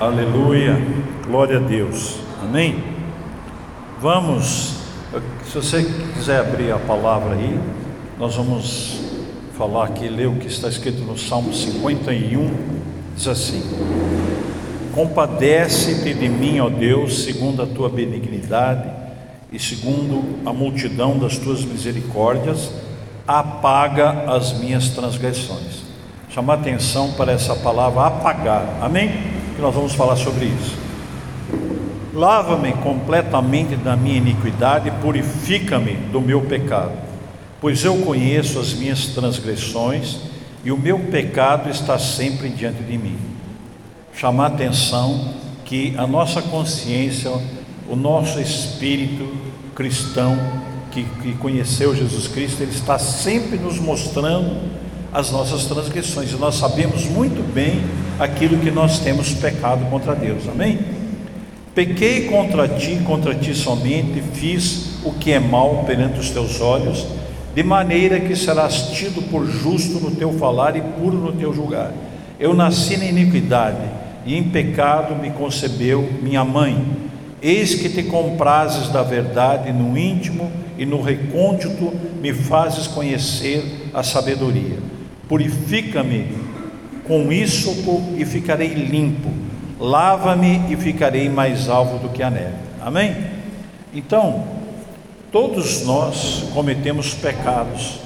Aleluia, glória a Deus, amém? Vamos, se você quiser abrir a palavra aí, nós vamos falar aqui, ler o que está escrito no Salmo 51, diz assim: Compadece-te de mim, ó Deus, segundo a tua benignidade e segundo a multidão das tuas misericórdias, apaga as minhas transgressões. Chamar atenção para essa palavra apagar, amém? Nós vamos falar sobre isso. Lava-me completamente da minha iniquidade e purifica-me do meu pecado, pois eu conheço as minhas transgressões e o meu pecado está sempre diante de mim. Chamar atenção que a nossa consciência, o nosso espírito cristão que, que conheceu Jesus Cristo, ele está sempre nos mostrando as nossas transgressões, e nós sabemos muito bem aquilo que nós temos pecado contra Deus, amém? Pequei contra ti, contra ti somente, fiz o que é mal perante os teus olhos, de maneira que serás tido por justo no teu falar e puro no teu julgar. Eu nasci na iniquidade, e em pecado me concebeu minha mãe. Eis que te comprases da verdade no íntimo e no recôndito me fazes conhecer a sabedoria. Purifica-me com isso e ficarei limpo. Lava-me e ficarei mais alvo do que a neve. Amém? Então, todos nós cometemos pecados.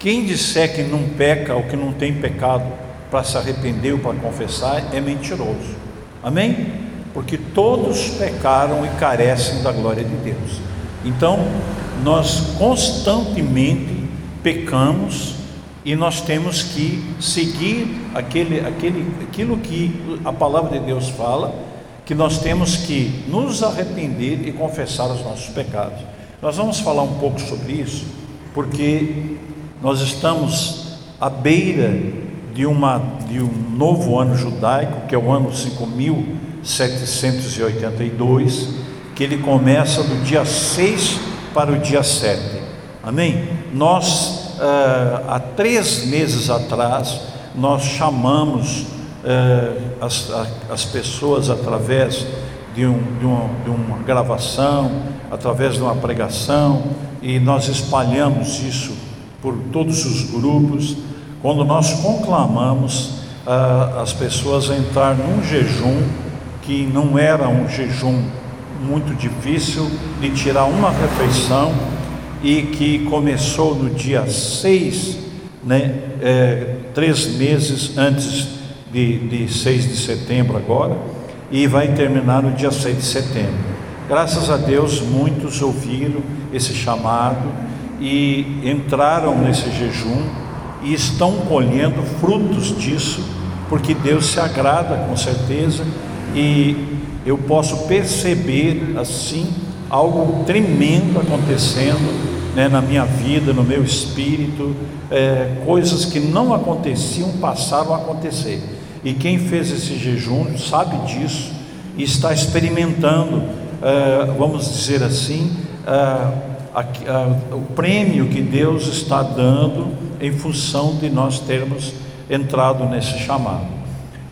Quem disser que não peca ou que não tem pecado para se arrepender ou para confessar é mentiroso. Amém? Porque todos pecaram e carecem da glória de Deus. Então, nós constantemente pecamos e nós temos que seguir aquele, aquele, aquilo que a palavra de Deus fala, que nós temos que nos arrepender e confessar os nossos pecados. Nós vamos falar um pouco sobre isso, porque nós estamos à beira de, uma, de um novo ano judaico, que é o ano 5782, que ele começa do dia 6 para o dia 7. Amém? Nós há três meses atrás, nós chamamos uh, as, as pessoas através de, um, de, uma, de uma gravação, através de uma pregação, e nós espalhamos isso por todos os grupos, quando nós conclamamos uh, as pessoas a entrar num jejum que não era um jejum muito difícil de tirar uma refeição e que começou no dia 6, né, é, três meses antes de, de 6 de setembro agora, e vai terminar no dia 6 de setembro. Graças a Deus, muitos ouviram esse chamado e entraram nesse jejum e estão colhendo frutos disso, porque Deus se agrada com certeza e eu posso perceber assim algo tremendo acontecendo né, na minha vida, no meu espírito, é, coisas que não aconteciam passaram a acontecer. E quem fez esse jejum sabe disso e está experimentando, é, vamos dizer assim, é, a, a, o prêmio que Deus está dando em função de nós termos entrado nesse chamado.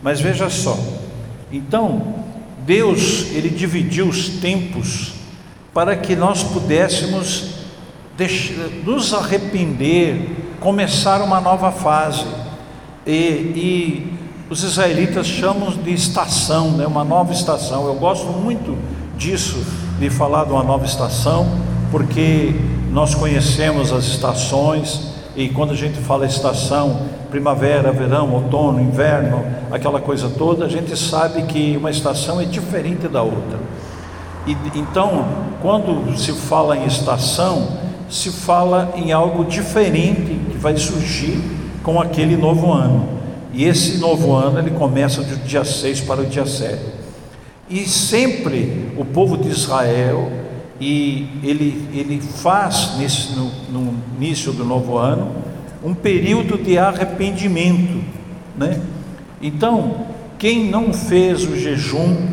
Mas veja só, então Deus ele dividiu os tempos para que nós pudéssemos nos arrepender, começar uma nova fase. E, e, os israelitas chamam de estação, né? uma nova estação. Eu gosto muito disso, de falar de uma nova estação, porque nós conhecemos as estações, e quando a gente fala estação, primavera, verão, outono, inverno, aquela coisa toda, a gente sabe que uma estação é diferente da outra. E, então, quando se fala em estação, se fala em algo diferente que vai surgir com aquele novo ano. E esse novo ano ele começa do dia 6 para o dia 7. E sempre o povo de Israel, e ele, ele faz nesse, no, no início do novo ano um período de arrependimento. Né? Então, quem não fez o jejum,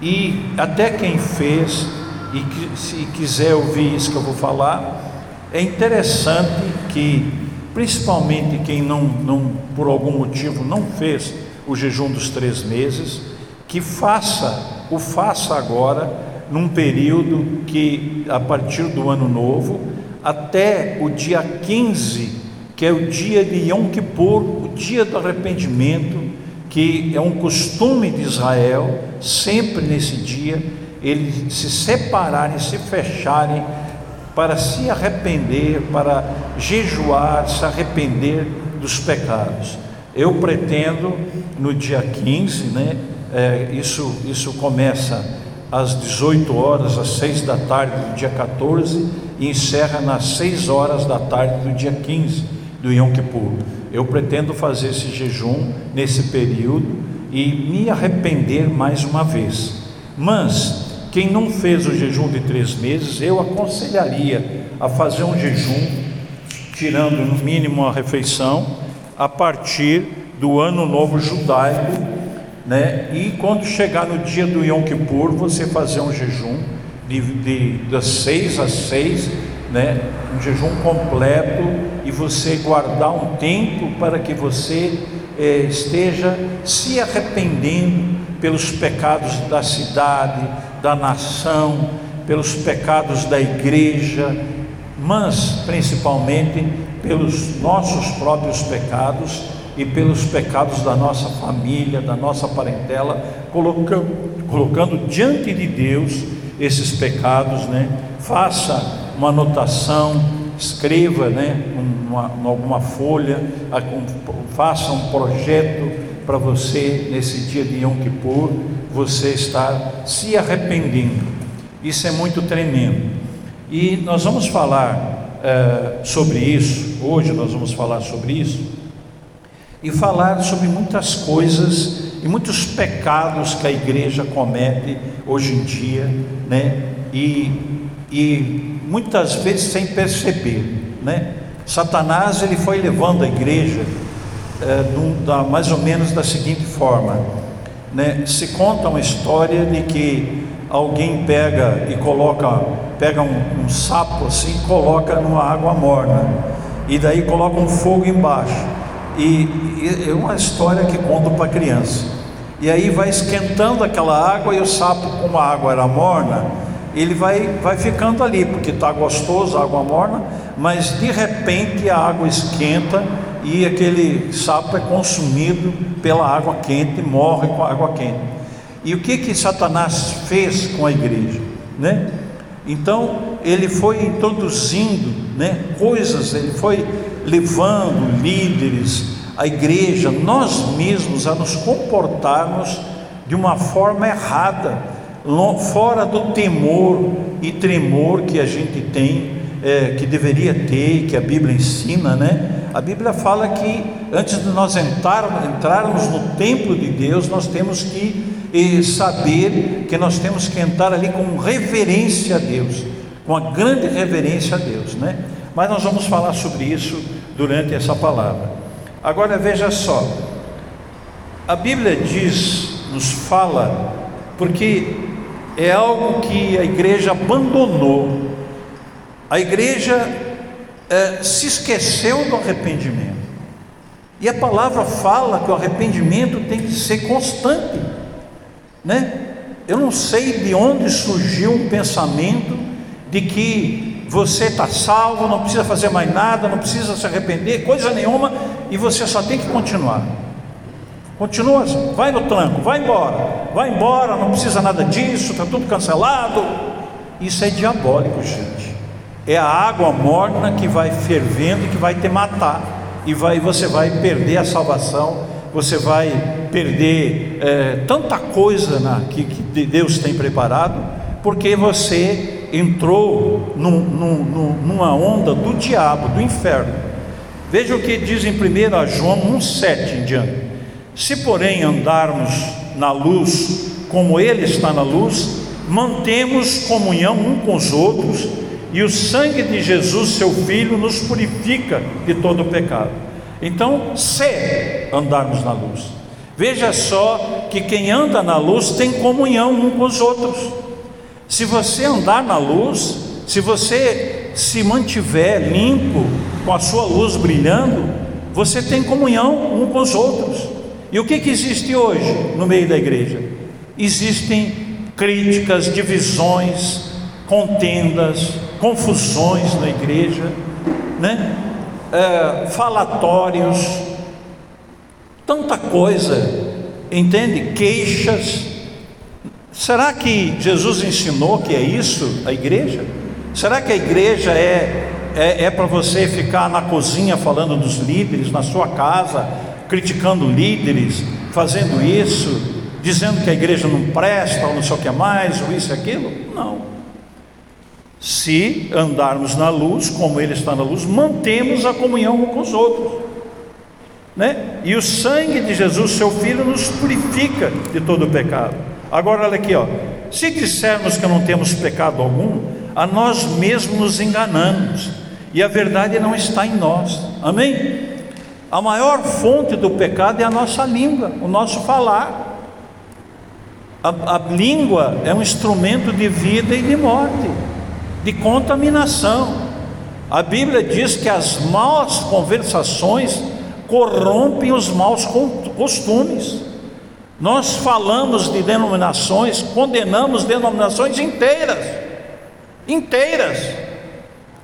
e até quem fez, e que, se quiser ouvir isso que eu vou falar, é interessante que, principalmente quem não, não, por algum motivo não fez o jejum dos três meses, que faça, o faça agora, num período que, a partir do ano novo, até o dia 15, que é o dia de Yom Kippur, o dia do arrependimento, que é um costume de Israel, sempre nesse dia, eles se separarem, se fecharem para se arrepender, para jejuar, se arrepender dos pecados. Eu pretendo no dia 15, né? É, isso, isso começa às 18 horas, às 6 da tarde do dia 14 e encerra nas 6 horas da tarde do dia 15 do Yom Kippur. Eu pretendo fazer esse jejum nesse período e me arrepender mais uma vez. Mas quem não fez o jejum de três meses, eu aconselharia a fazer um jejum, tirando no mínimo a refeição, a partir do ano novo judaico, né? E quando chegar no dia do Yom Kippur, você fazer um jejum de, de das seis às seis, né? Um jejum completo e você guardar um tempo para que você eh, esteja se arrependendo pelos pecados da cidade, da nação, pelos pecados da igreja, mas principalmente pelos nossos próprios pecados e pelos pecados da nossa família, da nossa parentela, colocando, colocando diante de Deus esses pecados, né? Faça uma anotação, escreva, né? Uma, alguma folha, faça um projeto para você nesse dia de Yom Kippur você estar se arrependendo. Isso é muito tremendo. E nós vamos falar é, sobre isso, hoje nós vamos falar sobre isso, e falar sobre muitas coisas e muitos pecados que a igreja comete hoje em dia, né? E, e muitas vezes sem perceber, né? Satanás ele foi levando a igreja é, da, mais ou menos da seguinte forma: né? se conta uma história de que alguém pega e coloca, pega um, um sapo assim, coloca numa água morna e daí coloca um fogo embaixo. E, e é uma história que conta para criança. E aí vai esquentando aquela água e o sapo, como a água era morna, ele vai, vai ficando ali, porque está gostoso a água morna, mas de repente a água esquenta e aquele sapo é consumido pela água quente, morre com a água quente. E o que que Satanás fez com a igreja, né? Então ele foi introduzindo, né, coisas, ele foi levando líderes, a igreja, nós mesmos a nos comportarmos de uma forma errada, fora do temor e tremor que a gente tem, é, que deveria ter, que a Bíblia ensina, né? A Bíblia fala que antes de nós entrar, entrarmos no templo de Deus, nós temos que eh, saber que nós temos que entrar ali com reverência a Deus, com a grande reverência a Deus, né? Mas nós vamos falar sobre isso durante essa palavra. Agora veja só, a Bíblia diz, nos fala, porque é algo que a igreja abandonou. A igreja é, se esqueceu do arrependimento. E a palavra fala que o arrependimento tem que ser constante, né? Eu não sei de onde surgiu um pensamento de que você está salvo, não precisa fazer mais nada, não precisa se arrepender, coisa nenhuma, e você só tem que continuar. Continua vai no tranco, vai embora, vai embora, não precisa nada disso, está tudo cancelado. Isso é diabólico, gente é a água morna que vai fervendo e que vai te matar, e vai, você vai perder a salvação, você vai perder é, tanta coisa na, que, que, Deus tem preparado, porque você entrou num, num, numa onda do diabo, do inferno. Veja o que diz em 1 João 1,7 em diante: Se porém andarmos na luz, como Ele está na luz, mantemos comunhão um com os outros, e o sangue de Jesus, seu Filho, nos purifica de todo o pecado. Então, se andarmos na luz, veja só que quem anda na luz tem comunhão um com os outros. Se você andar na luz, se você se mantiver limpo, com a sua luz brilhando, você tem comunhão um com os outros. E o que, que existe hoje no meio da igreja? existem críticas, divisões, contendas, confusões na igreja, né? É, falatórios, tanta coisa, entende? Queixas. Será que Jesus ensinou que é isso a igreja? Será que a igreja é, é, é para você ficar na cozinha falando dos líderes, na sua casa, criticando líderes, fazendo isso, dizendo que a igreja não presta, ou não sei o que mais, ou isso e aquilo? Não. Se andarmos na luz, como Ele está na luz, mantemos a comunhão com os outros. Né? E o sangue de Jesus, seu Filho, nos purifica de todo o pecado. Agora, olha aqui, ó. se dissermos que não temos pecado algum, a nós mesmos nos enganamos, e a verdade não está em nós. Amém? A maior fonte do pecado é a nossa língua, o nosso falar. A, a língua é um instrumento de vida e de morte de contaminação. A Bíblia diz que as más conversações corrompem os maus costumes. Nós falamos de denominações, condenamos denominações inteiras, inteiras.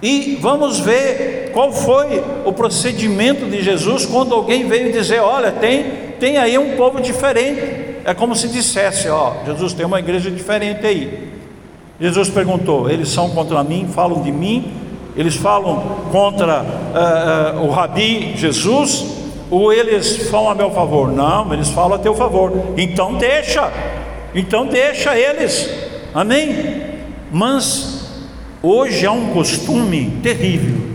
E vamos ver qual foi o procedimento de Jesus quando alguém veio dizer: Olha, tem, tem aí um povo diferente. É como se dissesse: Ó, Jesus tem uma igreja diferente aí. Jesus perguntou: eles são contra mim, falam de mim, eles falam contra uh, uh, o Rabi Jesus, ou eles falam a meu favor? Não, eles falam a teu favor. Então deixa, então deixa eles, amém? Mas hoje há um costume terrível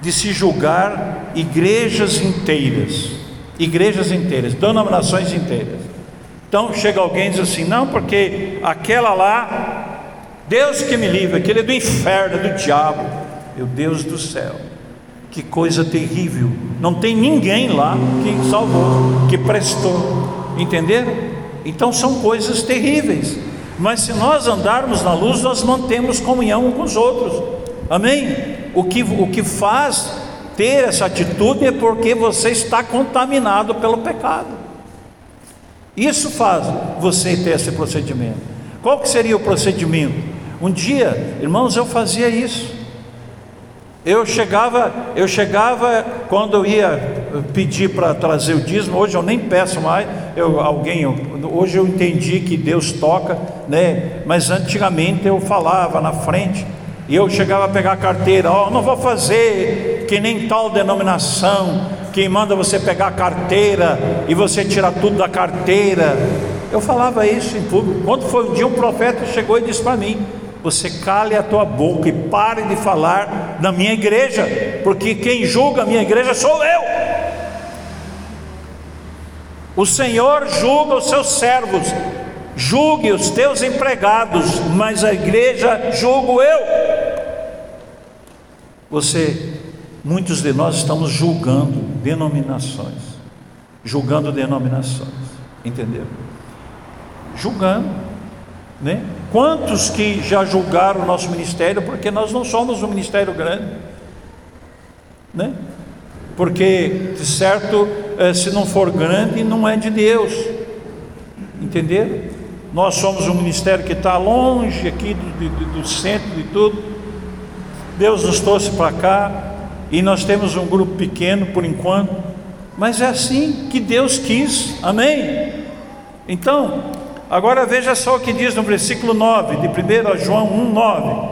de se julgar igrejas inteiras, igrejas inteiras, denominações inteiras. Então chega alguém e diz assim: não, porque aquela lá Deus que me livre, aquele é do inferno, é do diabo. Meu Deus do céu, que coisa terrível. Não tem ninguém lá que salvou, que prestou. Entenderam? Então são coisas terríveis. Mas se nós andarmos na luz, nós mantemos comunhão com os outros. Amém? O que, o que faz ter essa atitude é porque você está contaminado pelo pecado. Isso faz você ter esse procedimento. Qual que seria o procedimento? Um dia, irmãos, eu fazia isso. Eu chegava, eu chegava quando eu ia pedir para trazer o dízimo. Hoje eu nem peço mais. Eu, alguém, eu, hoje eu entendi que Deus toca, né? Mas antigamente eu falava na frente e eu chegava a pegar a carteira. Ó, oh, não vou fazer que nem tal denominação que manda você pegar a carteira e você tirar tudo da carteira. Eu falava isso em público. Quando foi um dia um profeta chegou e disse para mim: você cale a tua boca e pare de falar da minha igreja, porque quem julga a minha igreja sou eu. O Senhor julga os seus servos, julgue os teus empregados, mas a igreja julgo eu. Você, muitos de nós estamos julgando denominações, julgando denominações, entenderam? Julgando, né? Quantos que já julgaram o nosso ministério porque nós não somos um ministério grande, né? Porque, de certo, eh, se não for grande, não é de Deus, entenderam? Nós somos um ministério que está longe aqui do, do, do centro de tudo. Deus nos trouxe para cá e nós temos um grupo pequeno por enquanto, mas é assim que Deus quis, amém? Então, Agora veja só o que diz no versículo 9 de 1 João 1, 9: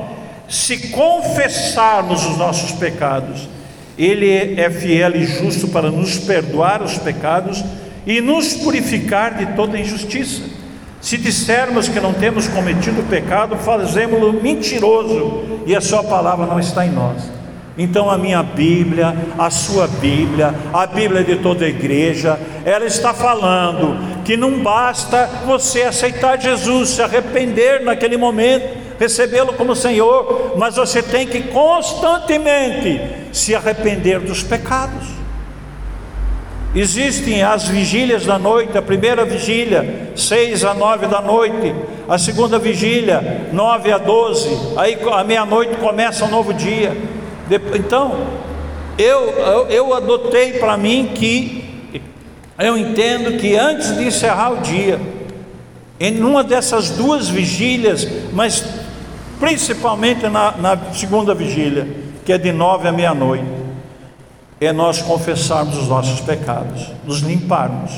Se confessarmos os nossos pecados, Ele é fiel e justo para nos perdoar os pecados e nos purificar de toda injustiça. Se dissermos que não temos cometido pecado, fazemos-lo mentiroso e a Sua palavra não está em nós. Então a minha Bíblia, a sua Bíblia, a Bíblia de toda a igreja, ela está falando que não basta você aceitar Jesus, se arrepender naquele momento, recebê-lo como Senhor, mas você tem que constantemente se arrepender dos pecados. Existem as vigílias da noite, a primeira vigília, 6 a 9 da noite, a segunda vigília, 9 a 12, aí a meia-noite começa um novo dia. Então, eu, eu, eu adotei para mim que eu entendo que antes de encerrar o dia, em uma dessas duas vigílias, mas principalmente na, na segunda vigília, que é de nove à meia-noite, é nós confessarmos os nossos pecados, nos limparmos,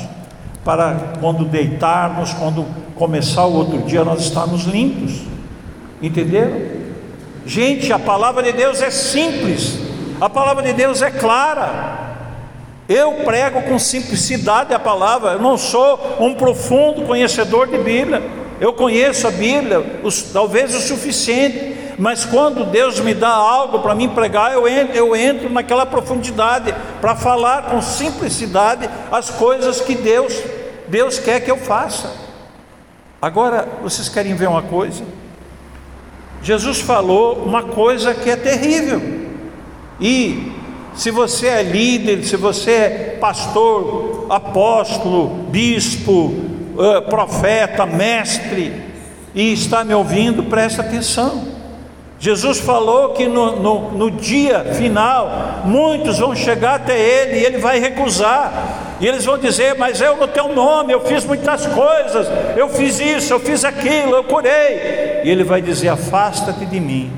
para quando deitarmos, quando começar o outro dia, nós estarmos limpos, entenderam? Gente, a palavra de Deus é simples, a palavra de Deus é clara. Eu prego com simplicidade a palavra, eu não sou um profundo conhecedor de Bíblia, eu conheço a Bíblia, os, talvez o suficiente, mas quando Deus me dá algo para mim pregar, eu entro, eu entro naquela profundidade para falar com simplicidade as coisas que Deus, Deus quer que eu faça. Agora, vocês querem ver uma coisa? Jesus falou uma coisa que é terrível, e se você é líder, se você é pastor, apóstolo, bispo, eh, profeta, mestre, e está me ouvindo, presta atenção. Jesus falou que no, no, no, dia final, muitos vão chegar até Ele e Ele vai recusar, e eles vão dizer: Mas eu no teu nome, eu fiz muitas coisas, eu fiz isso, eu fiz aquilo, eu curei. E Ele vai dizer: Afasta-te de mim,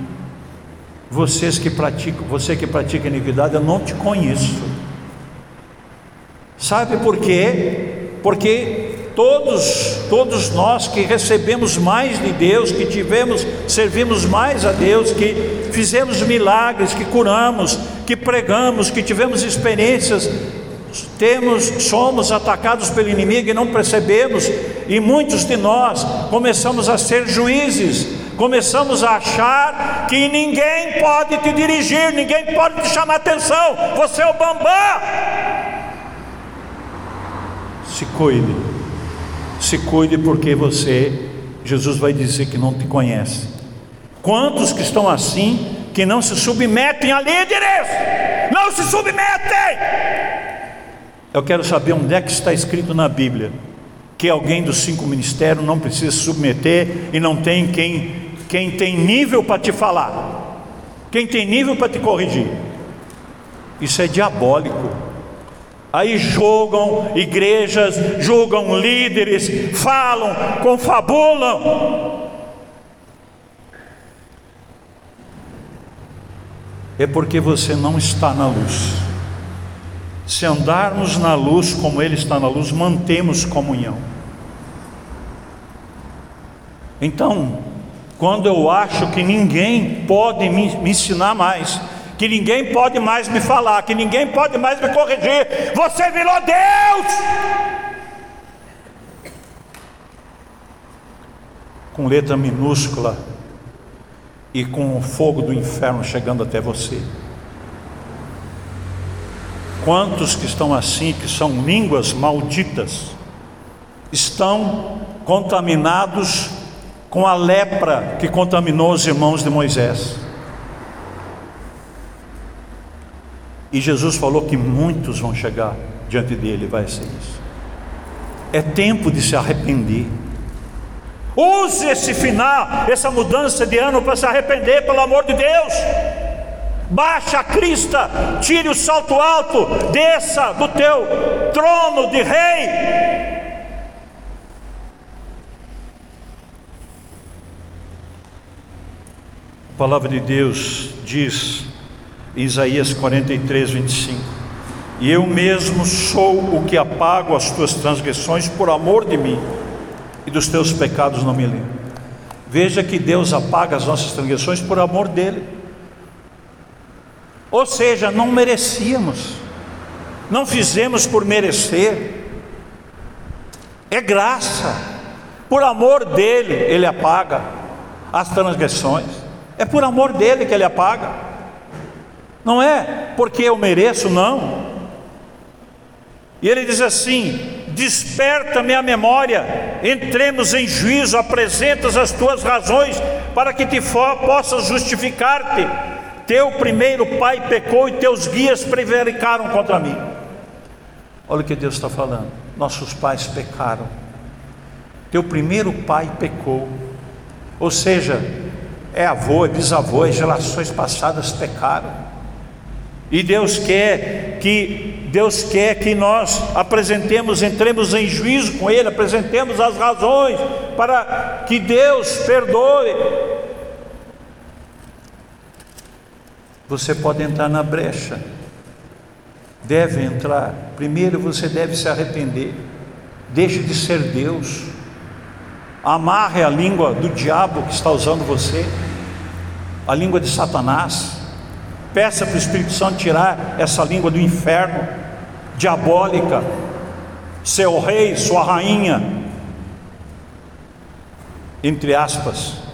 vocês que praticam, você que pratica iniquidade, eu não te conheço. Sabe por quê? Porque todos, todos nós que recebemos mais de Deus, que tivemos, servimos mais a Deus, que fizemos milagres, que curamos, que pregamos, que tivemos experiências, temos, somos atacados pelo inimigo e não percebemos, e muitos de nós começamos a ser juízes começamos a achar que ninguém pode te dirigir, ninguém pode te chamar atenção, você é o bambam. Se cuide, se cuide, porque você, Jesus vai dizer que não te conhece. Quantos que estão assim, que não se submetem a líderes, não se submetem. Eu quero saber onde é que está escrito na Bíblia que alguém dos cinco ministérios não precisa se submeter e não tem quem quem tem nível para te falar, quem tem nível para te corrigir. Isso é diabólico. Aí julgam igrejas, julgam líderes, falam, confabulam. É porque você não está na luz. Se andarmos na luz como Ele está na luz, mantemos comunhão. Então, quando eu acho que ninguém pode me, me ensinar mais, que ninguém pode mais me falar, que ninguém pode mais me corrigir, você virou Deus! Com letra minúscula e com o fogo do inferno chegando até você. Quantos que estão assim, que são línguas malditas, estão contaminados com a lepra que contaminou os irmãos de Moisés. E Jesus falou que muitos vão chegar diante dele, vai ser isso. É tempo de se arrepender. Use esse final, essa mudança de ano para se arrepender, pelo amor de Deus. Baixa a crista, tire o salto alto, desça do teu trono de rei palavra de Deus diz Isaías 43, 25: E eu mesmo sou o que apago as tuas transgressões por amor de mim, e dos teus pecados não me lembro. Veja que Deus apaga as nossas transgressões por amor dele. Ou seja, não merecíamos, não fizemos por merecer, é graça, por amor dele, ele apaga as transgressões. É por amor dele que ele apaga. Não é porque eu mereço, não. E ele diz assim: Desperta-me a memória, entremos em juízo, apresentas as tuas razões, para que te possas justificar-te. Teu primeiro pai pecou e teus guias prevaricaram contra mim. Olha o que Deus está falando. Nossos pais pecaram. Teu primeiro pai pecou. Ou seja, é avô, é bisavô, as gerações passadas pecaram. E Deus quer que Deus quer que nós apresentemos, entremos em juízo com Ele, apresentemos as razões para que Deus perdoe. Você pode entrar na brecha, deve entrar. Primeiro você deve se arrepender, deixe de ser Deus, amarre a língua do diabo que está usando você, a língua de Satanás. Peça para o Espírito Santo tirar essa língua do inferno, diabólica, seu rei, sua rainha, entre aspas.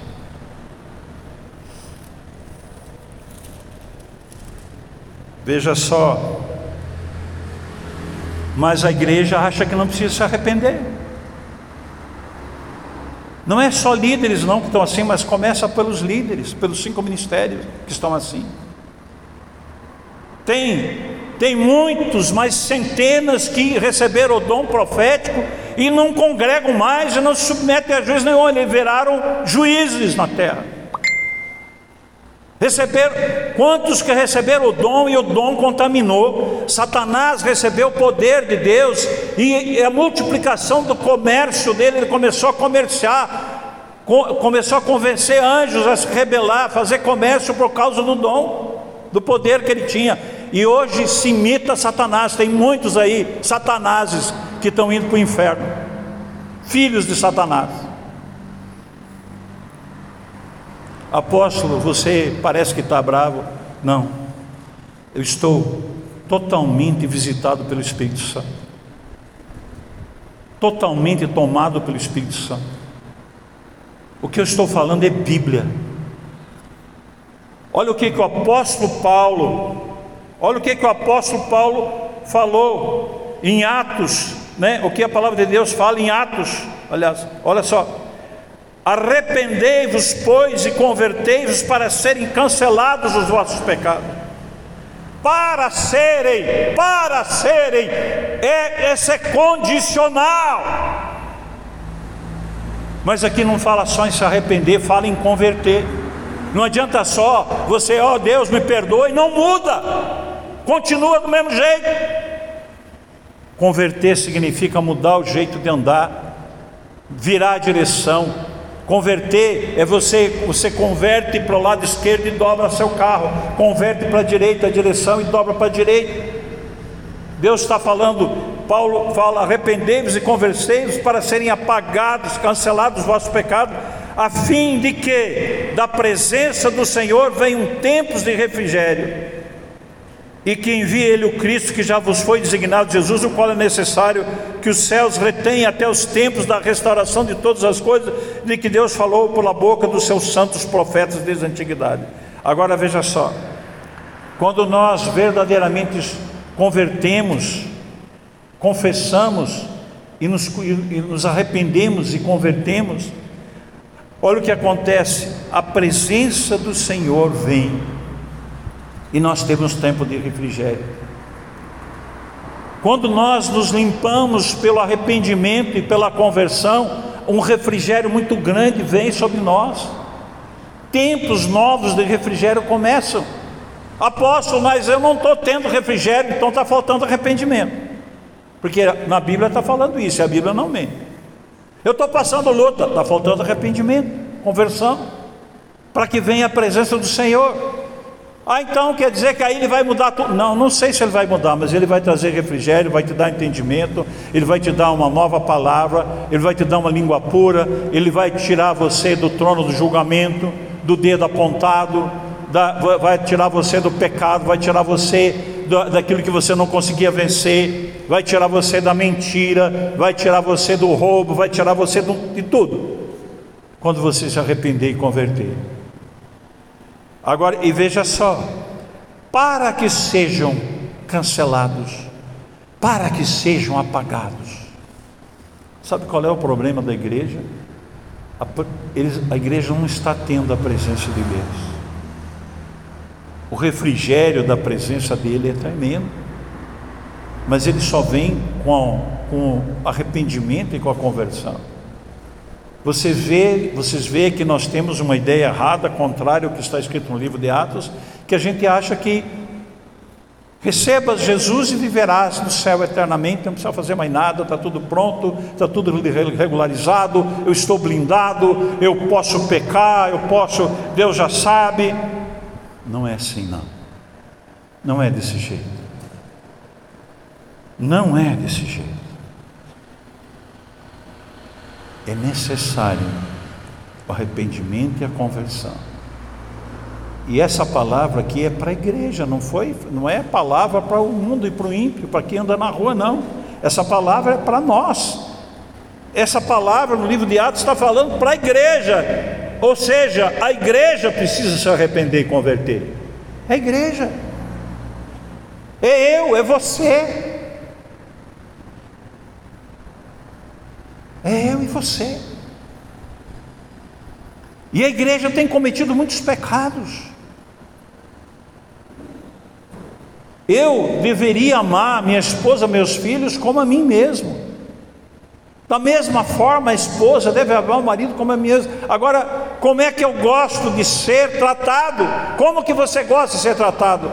Veja só, mas a igreja acha que não precisa se arrepender. Não é só líderes não que estão assim, mas começa pelos líderes, pelos cinco ministérios que estão assim. Tem, tem muitos, mas centenas que receberam o dom profético e não congregam mais e não se submetem a juiz nenhum, eles viraram juízes na terra. Receberam, quantos que receberam o dom e o dom contaminou? Satanás recebeu o poder de Deus e a multiplicação do comércio dele, ele começou a comerciar, começou a convencer anjos a se rebelar, a fazer comércio por causa do dom, do poder que ele tinha e hoje se imita Satanás. Tem muitos aí, satanases, que estão indo para o inferno, filhos de Satanás. Apóstolo, você parece que está bravo. Não, eu estou totalmente visitado pelo Espírito Santo, totalmente tomado pelo Espírito Santo. O que eu estou falando é Bíblia. Olha o que, que o apóstolo Paulo Olha o que, que o apóstolo Paulo falou em Atos, né? O que a palavra de Deus fala em Atos. Aliás, olha só. Arrependei-vos, pois, e convertei-vos para serem cancelados os vossos pecados. Para serem, para serem, é, esse é condicional. Mas aqui não fala só em se arrepender, fala em converter. Não adianta só você, ó oh, Deus me perdoe, não muda continua do mesmo jeito. Converter significa mudar o jeito de andar, virar a direção. Converter é você, você converte para o lado esquerdo e dobra seu carro, converte para a direita a direção e dobra para a direita. Deus está falando, Paulo fala: arrependei-vos e conversei-vos para serem apagados, cancelados os vossos pecados, a fim de que da presença do Senhor venham tempos de refrigério e que envie ele o Cristo que já vos foi designado, Jesus, o qual é necessário que os céus retenham até os tempos da restauração de todas as coisas, de que Deus falou pela boca dos seus santos profetas desde a antiguidade. Agora veja só, quando nós verdadeiramente convertemos, confessamos e nos, e nos arrependemos e convertemos, olha o que acontece: a presença do Senhor vem e nós temos tempo de refrigério. Quando nós nos limpamos pelo arrependimento e pela conversão, um refrigério muito grande vem sobre nós. Tempos novos de refrigério começam. Apóstolo, mas eu não estou tendo refrigério, então está faltando arrependimento. Porque na Bíblia está falando isso, e a Bíblia não mente. Eu estou passando luta, está faltando arrependimento, conversão, para que venha a presença do Senhor. Ah, então quer dizer que aí ele vai mudar tudo. Não, não sei se ele vai mudar, mas ele vai trazer refrigério, vai te dar entendimento, ele vai te dar uma nova palavra, ele vai te dar uma língua pura, ele vai tirar você do trono do julgamento, do dedo apontado, da, vai tirar você do pecado, vai tirar você daquilo que você não conseguia vencer, vai tirar você da mentira, vai tirar você do roubo, vai tirar você do, de tudo. Quando você se arrepender e converter. Agora, e veja só, para que sejam cancelados, para que sejam apagados. Sabe qual é o problema da igreja? A, eles, a igreja não está tendo a presença de Deus. O refrigério da presença dele é tremendo, mas ele só vem com, com arrependimento e com a conversão. Você vê, vocês veem que nós temos uma ideia errada, contrária ao que está escrito no livro de Atos, que a gente acha que Recebas Jesus e viverás no céu eternamente, não precisa fazer mais nada, está tudo pronto, está tudo regularizado, eu estou blindado, eu posso pecar, eu posso, Deus já sabe. Não é assim, não. Não é desse jeito. Não é desse jeito. É necessário o arrependimento e a conversão. E essa palavra aqui é para a igreja, não foi, não é palavra para o mundo e para o ímpio, para quem anda na rua, não. Essa palavra é para nós. Essa palavra no livro de Atos está falando para a igreja. Ou seja, a igreja precisa se arrepender e converter. É a igreja. É eu, é você. É eu e você. E a igreja tem cometido muitos pecados. Eu deveria amar minha esposa, meus filhos, como a mim mesmo. Da mesma forma, a esposa deve amar o marido como a mim mesmo. Agora, como é que eu gosto de ser tratado? Como que você gosta de ser tratado?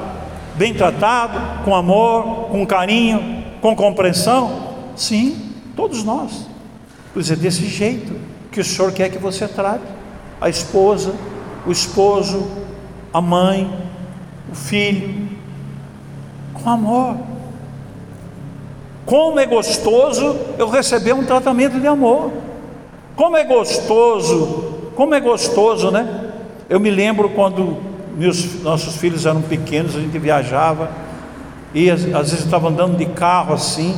Bem tratado, com amor, com carinho, com compreensão? Sim, todos nós. Pois é desse jeito que o Senhor quer que você trate a esposa, o esposo, a mãe, o filho, com amor. Como é gostoso eu receber um tratamento de amor. Como é gostoso, como é gostoso, né? Eu me lembro quando meus, nossos filhos eram pequenos, a gente viajava e às, às vezes estava andando de carro assim,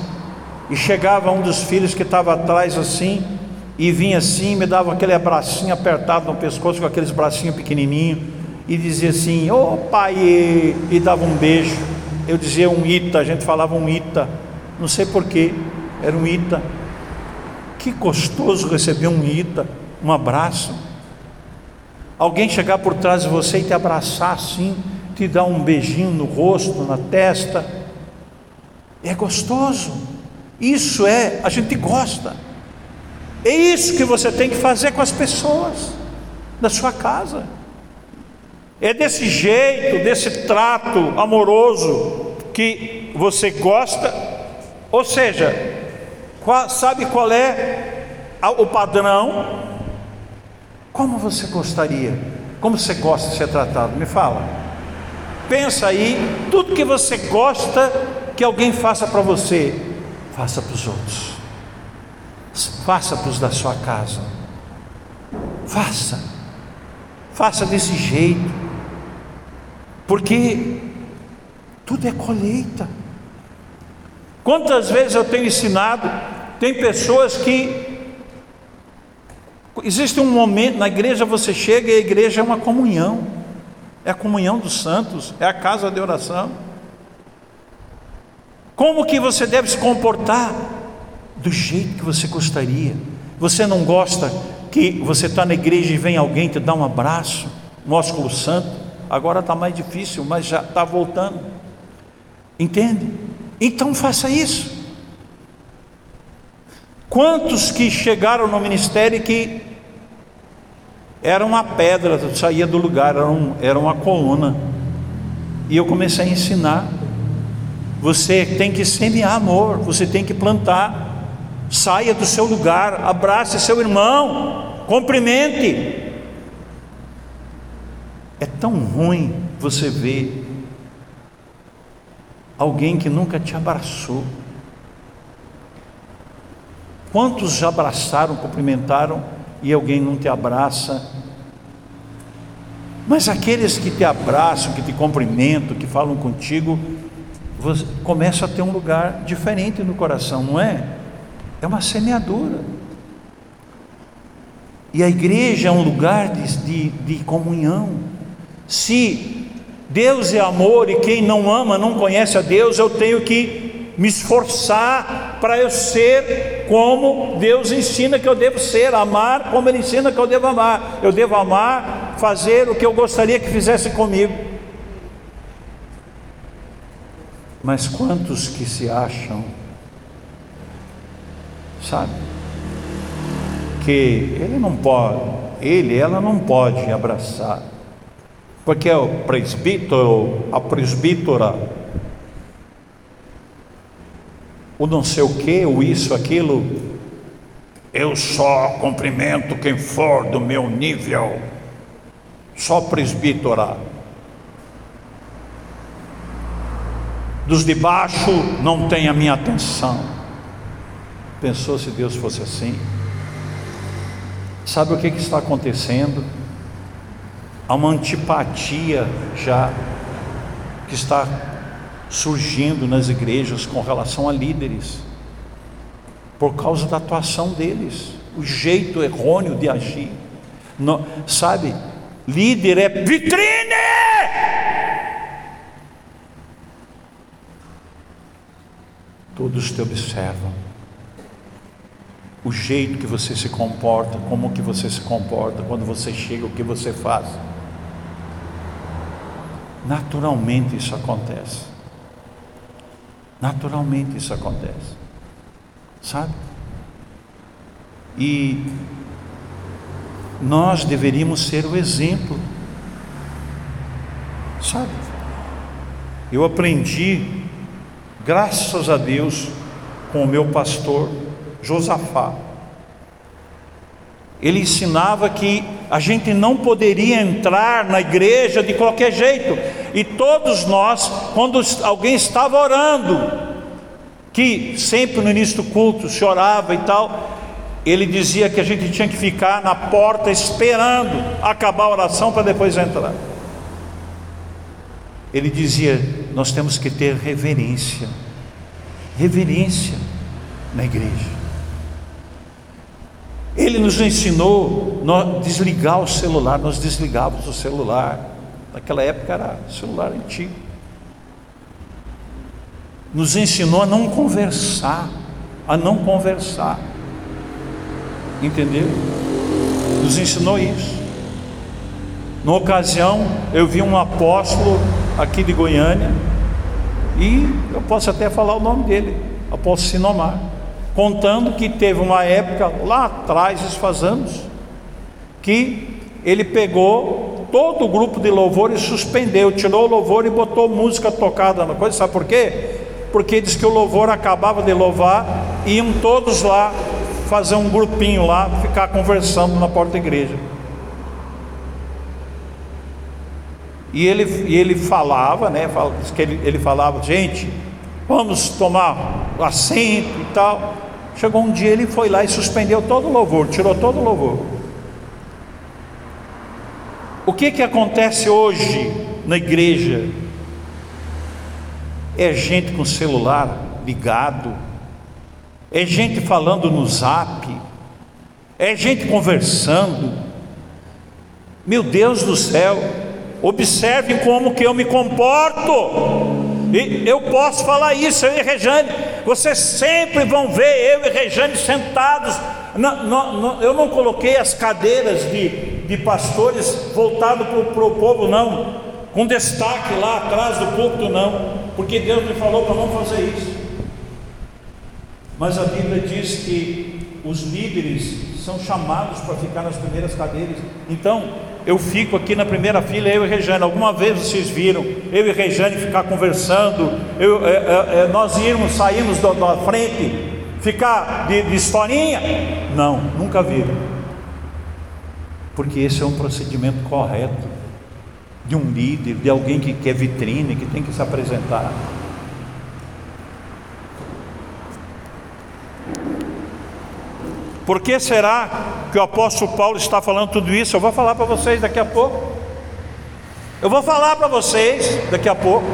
e chegava um dos filhos que estava atrás assim, e vinha assim, me dava aquele abracinho apertado no pescoço, com aqueles bracinhos pequenininhos, e dizia assim: Ô oh, pai, e dava um beijo. Eu dizia um ita, a gente falava um ita, não sei porquê, era um ita. Que gostoso receber um ita, um abraço. Alguém chegar por trás de você e te abraçar assim, te dar um beijinho no rosto, na testa. É gostoso. Isso é, a gente gosta. É isso que você tem que fazer com as pessoas da sua casa. É desse jeito, desse trato amoroso que você gosta. Ou seja, qual, sabe qual é o padrão? Como você gostaria? Como você gosta de ser tratado? Me fala. Pensa aí, tudo que você gosta que alguém faça para você, faça para os outros faça para os da sua casa. Faça, faça desse jeito, porque tudo é colheita. Quantas vezes eu tenho ensinado, tem pessoas que existe um momento na igreja você chega e a igreja é uma comunhão, é a comunhão dos santos, é a casa de oração. Como que você deve se comportar? do jeito que você gostaria. Você não gosta que você está na igreja e vem alguém te dar um abraço, um ósculo santo. Agora está mais difícil, mas já está voltando. Entende? Então faça isso. Quantos que chegaram no ministério que era uma pedra, saía do lugar, era, um, era uma coluna. E eu comecei a ensinar. Você tem que semear amor, você tem que plantar. Saia do seu lugar, abrace seu irmão, cumprimente. É tão ruim você ver alguém que nunca te abraçou. Quantos já abraçaram, cumprimentaram e alguém não te abraça? Mas aqueles que te abraçam, que te cumprimentam, que falam contigo, você começa a ter um lugar diferente no coração, não é? é uma semeadura. E a igreja é um lugar de, de, de comunhão. Se Deus é amor e quem não ama não conhece a Deus, eu tenho que me esforçar para eu ser como Deus ensina que eu devo ser, amar como Ele ensina que eu devo amar. Eu devo amar, fazer o que eu gostaria que fizesse comigo. Mas quantos que se acham sabe? Que ele não pode, ele, ela não pode abraçar, porque é o presbítero, a presbítera, o não sei o que, o isso, aquilo. Eu só cumprimento quem for do meu nível, só presbítera. Dos de baixo não tem a minha atenção. Pensou se Deus fosse assim? Sabe o que, que está acontecendo? Há uma antipatia já que está surgindo nas igrejas com relação a líderes, por causa da atuação deles, o jeito errôneo de agir. Não, sabe, líder é vitrine! Todos te observam. O jeito que você se comporta, como que você se comporta, quando você chega, o que você faz. Naturalmente isso acontece. Naturalmente isso acontece. Sabe? E nós deveríamos ser o exemplo. Sabe? Eu aprendi, graças a Deus, com o meu pastor Josafá. Ele ensinava que a gente não poderia entrar na igreja de qualquer jeito, e todos nós, quando alguém estava orando, que sempre no início do culto se orava e tal, ele dizia que a gente tinha que ficar na porta esperando acabar a oração para depois entrar. Ele dizia: nós temos que ter reverência, reverência na igreja. Ele nos ensinou a desligar o celular, nós desligávamos o celular. Naquela época era celular antigo. Nos ensinou a não conversar, a não conversar. Entendeu? Nos ensinou isso. Numa ocasião, eu vi um apóstolo aqui de Goiânia, e eu posso até falar o nome dele, apóstolo Sinomar contando que teve uma época lá atrás, isso faz anos, que ele pegou todo o grupo de louvor e suspendeu, tirou o louvor e botou música tocada na coisa, sabe por quê? Porque diz que o louvor acabava de louvar, iam todos lá fazer um grupinho lá, ficar conversando na porta da igreja. E ele, e ele falava, né? Que ele, ele falava, gente, vamos tomar assento e tal. Chegou um dia, ele foi lá e suspendeu todo o louvor, tirou todo o louvor. O que que acontece hoje na igreja? É gente com celular ligado, é gente falando no zap, é gente conversando. Meu Deus do céu, observe como que eu me comporto. E eu posso falar isso, eu e Rejane. Vocês sempre vão ver eu e Rejane sentados. Não, não, não, eu não coloquei as cadeiras de, de pastores voltado para o povo, não. Com destaque lá atrás do púlpito, não. Porque Deus me falou para não fazer isso. Mas a Bíblia diz que os líderes são chamados para ficar nas primeiras cadeiras. Então, eu fico aqui na primeira fila, eu e Rejane. Alguma vez vocês viram eu e Rejane ficar conversando, eu, é, é, é, nós irmos, saímos da, da frente, ficar de, de historinha? Não, nunca viram. Porque esse é um procedimento correto de um líder, de alguém que quer vitrine, que tem que se apresentar. Por que será que o apóstolo Paulo está falando tudo isso? Eu vou falar para vocês daqui a pouco. Eu vou falar para vocês daqui a pouco.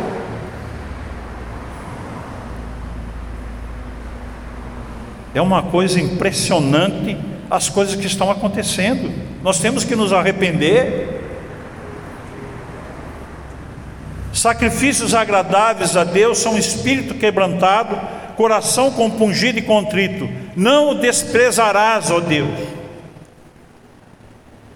É uma coisa impressionante as coisas que estão acontecendo. Nós temos que nos arrepender. Sacrifícios agradáveis a Deus são espírito quebrantado, coração compungido e contrito. Não o desprezarás, ó Deus.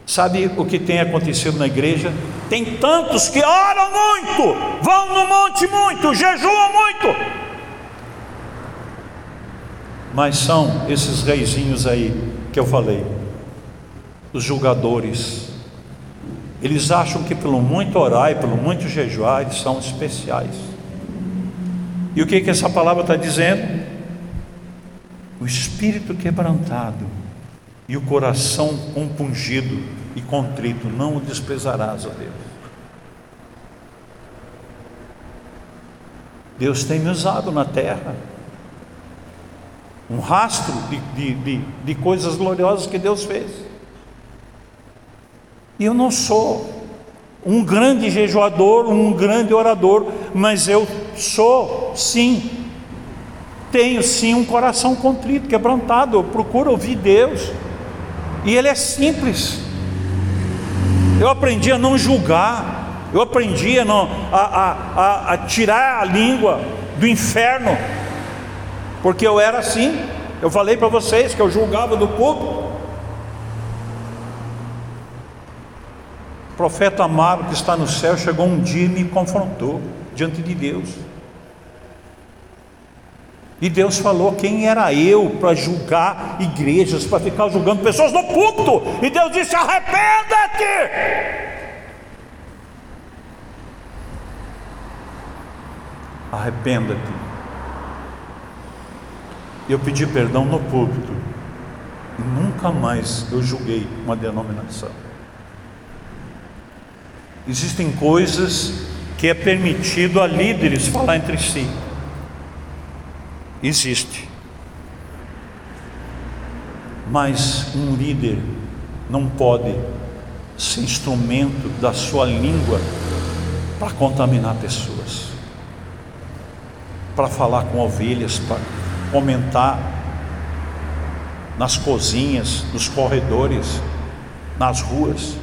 Sabe o que tem acontecido na igreja? Tem tantos que oram muito, vão no monte muito, jejuam muito. Mas são esses reizinhos aí que eu falei, os julgadores. Eles acham que pelo muito orar e pelo muito jejuar, eles são especiais. E o que, que essa palavra está dizendo? O espírito quebrantado e o coração compungido e contrito, não o desprezarás, ó Deus. Deus tem me usado na terra, um rastro de, de, de, de coisas gloriosas que Deus fez. E eu não sou um grande jejuador, um grande orador, mas eu sou, sim, tenho sim um coração contrito, quebrantado, eu procuro ouvir Deus, e Ele é simples. Eu aprendi a não julgar, eu aprendi a, não, a, a, a, tirar a língua do inferno, porque eu era assim. Eu falei para vocês que eu julgava do público. O profeta amado que está no céu chegou um dia e me confrontou diante de Deus. E Deus falou quem era eu para julgar igrejas, para ficar julgando pessoas no púlpito. E Deus disse: arrependa-te. Arrependa-te. Eu pedi perdão no púlpito. E nunca mais eu julguei uma denominação. Existem coisas que é permitido a líderes falar entre si existe. Mas um líder não pode ser instrumento da sua língua para contaminar pessoas, para falar com ovelhas, para comentar nas cozinhas, nos corredores, nas ruas.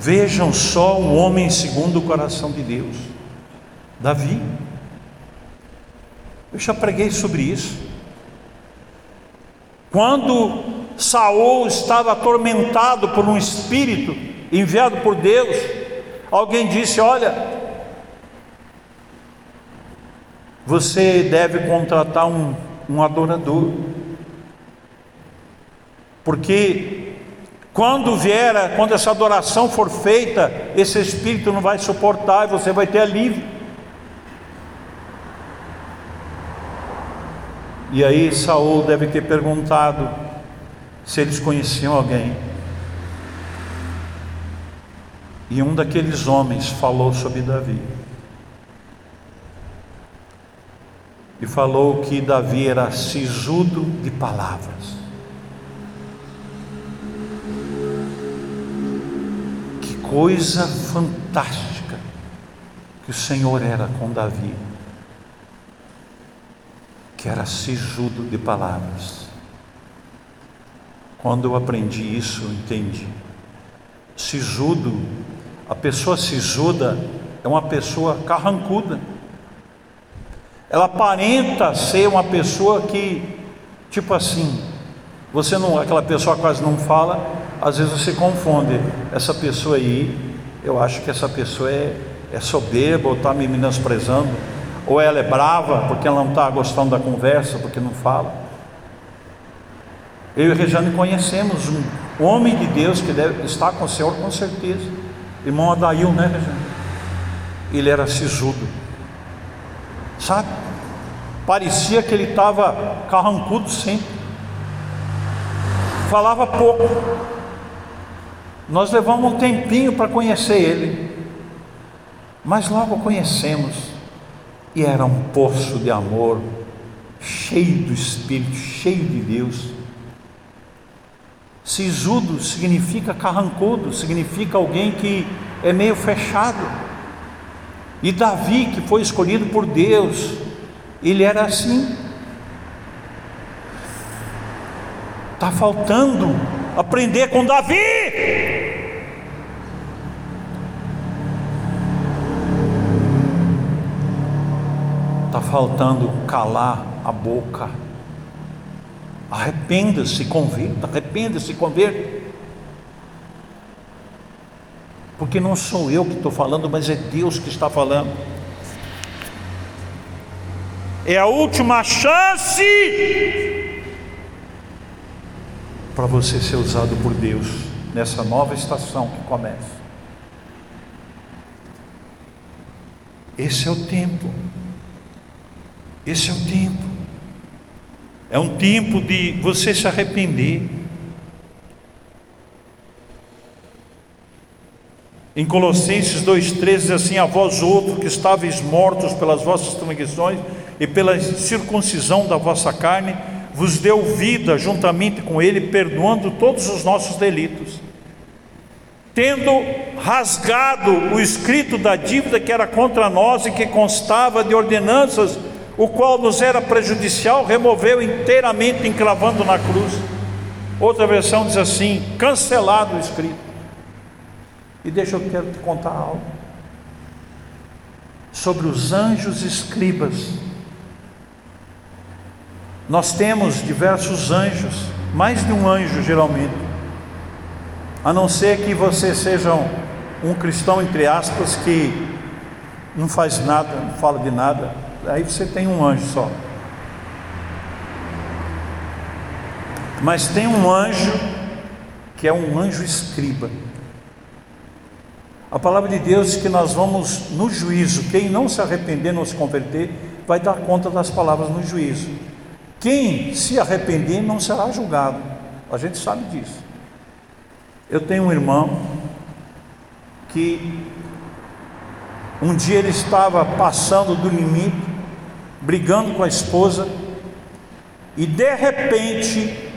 Vejam só um homem segundo o coração de Deus, Davi. Eu já preguei sobre isso. Quando Saul estava atormentado por um espírito enviado por Deus, alguém disse: Olha, você deve contratar um, um adorador, porque quando vier, quando essa adoração for feita, esse espírito não vai suportar e você vai ter alívio. E aí Saul deve ter perguntado se eles conheciam alguém. E um daqueles homens falou sobre Davi. E falou que Davi era sisudo de palavras. Coisa fantástica que o Senhor era com Davi, que era sisudo de palavras. Quando eu aprendi isso, entendi. Sisudo, a pessoa sisuda é uma pessoa carrancuda. Ela aparenta ser uma pessoa que, tipo assim, você não, aquela pessoa quase não fala, às vezes você confunde essa pessoa aí, eu acho que essa pessoa é, é soberba ou está me menosprezando, ou ela é brava porque ela não está gostando da conversa, porque não fala. Eu e Rejane conhecemos um homem de Deus que deve estar com o Senhor com certeza. Irmão Adail, né, Rejane? Ele era sisudo, sabe? Parecia que ele estava carrancudo sempre, falava pouco nós levamos um tempinho para conhecer ele, mas logo conhecemos, e era um poço de amor, cheio do Espírito, cheio de Deus. Sisudo significa carrancudo, significa alguém que é meio fechado. E Davi, que foi escolhido por Deus, ele era assim. Está faltando aprender com Davi. Está faltando calar a boca. Arrependa-se, converta, arrependa-se, converta. Porque não sou eu que estou falando, mas é Deus que está falando. É a última chance para você ser usado por Deus nessa nova estação que começa. esse é o tempo. Esse é o tempo. É um tempo de você se arrepender. Em Colossenses 2,13 diz assim: A vós outros que estáveis mortos pelas vossas transgressões e pela circuncisão da vossa carne, vos deu vida juntamente com Ele, perdoando todos os nossos delitos, tendo rasgado o escrito da dívida que era contra nós e que constava de ordenanças, o qual nos era prejudicial, removeu inteiramente, encravando na cruz. Outra versão diz assim: cancelado o escrito. E deixa eu quero te contar algo sobre os anjos escribas. Nós temos diversos anjos, mais de um anjo geralmente. A não ser que você seja um, cristão entre aspas que não faz nada, não fala de nada, aí você tem um anjo só. Mas tem um anjo que é um anjo escriba. A palavra de Deus diz que nós vamos no juízo, quem não se arrepender, não se converter, vai dar conta das palavras no juízo. Quem se arrepender não será julgado. A gente sabe disso. Eu tenho um irmão que um dia ele estava passando do limite, brigando com a esposa, e de repente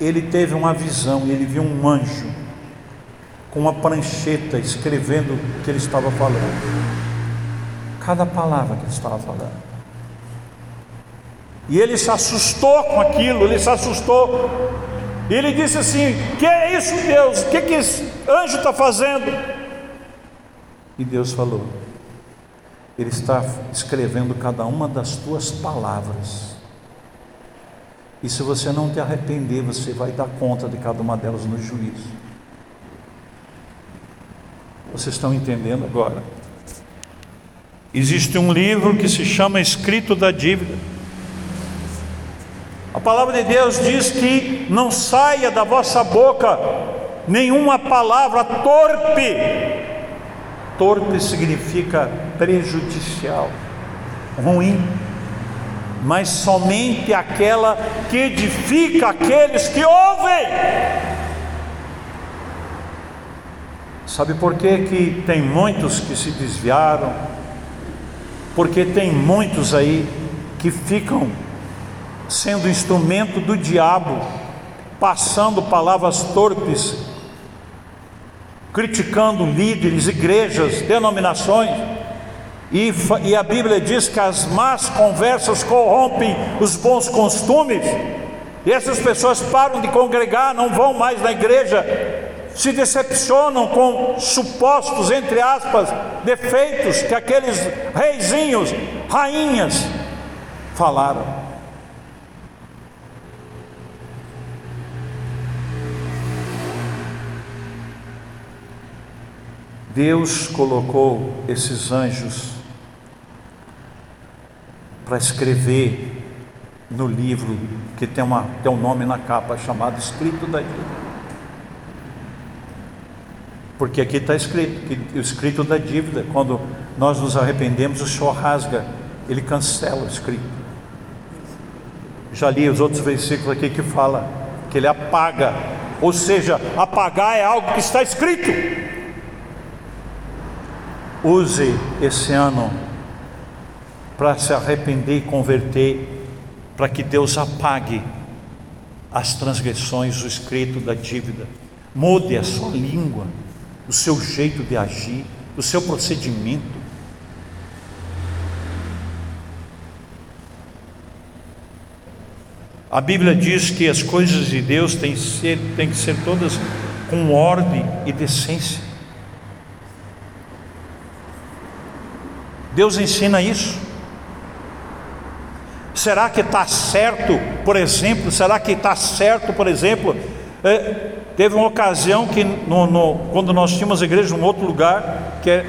ele teve uma visão, ele viu um anjo com uma prancheta escrevendo o que ele estava falando. Cada palavra que ele estava falando. E ele se assustou com aquilo, ele se assustou. E ele disse assim: Que é isso, Deus? O que, que esse anjo está fazendo? E Deus falou: Ele está escrevendo cada uma das tuas palavras. E se você não te arrepender, você vai dar conta de cada uma delas no juízo. Vocês estão entendendo agora? Existe um livro que se chama Escrito da Dívida. A palavra de Deus diz que não saia da vossa boca nenhuma palavra torpe. Torpe significa prejudicial, ruim, mas somente aquela que edifica aqueles que ouvem. Sabe por que, que tem muitos que se desviaram? Porque tem muitos aí que ficam sendo instrumento do diabo, passando palavras torpes, criticando líderes, igrejas, denominações. E, e, a Bíblia diz que as más conversas corrompem os bons costumes, e essas pessoas param de congregar, não vão mais na igreja, se decepcionam com supostos, entre aspas, defeitos que aqueles reizinhos, rainhas falaram. Deus colocou esses anjos para escrever no livro que tem, tem um nome na capa chamado Escrito da Vida. Porque aqui está escrito, que o escrito da dívida, quando nós nos arrependemos, o Senhor rasga, ele cancela o escrito. Já li os outros versículos aqui que fala que ele apaga, ou seja, apagar é algo que está escrito. Use esse ano para se arrepender e converter, para que Deus apague as transgressões, o escrito da dívida, mude a sua língua o seu jeito de agir, o seu procedimento. A Bíblia diz que as coisas de Deus têm, ser, têm que ser todas com ordem e decência. Deus ensina isso. Será que está certo, por exemplo? Será que está certo, por exemplo, é, Teve uma ocasião que, no, no, quando nós tínhamos igreja em um outro lugar, que é,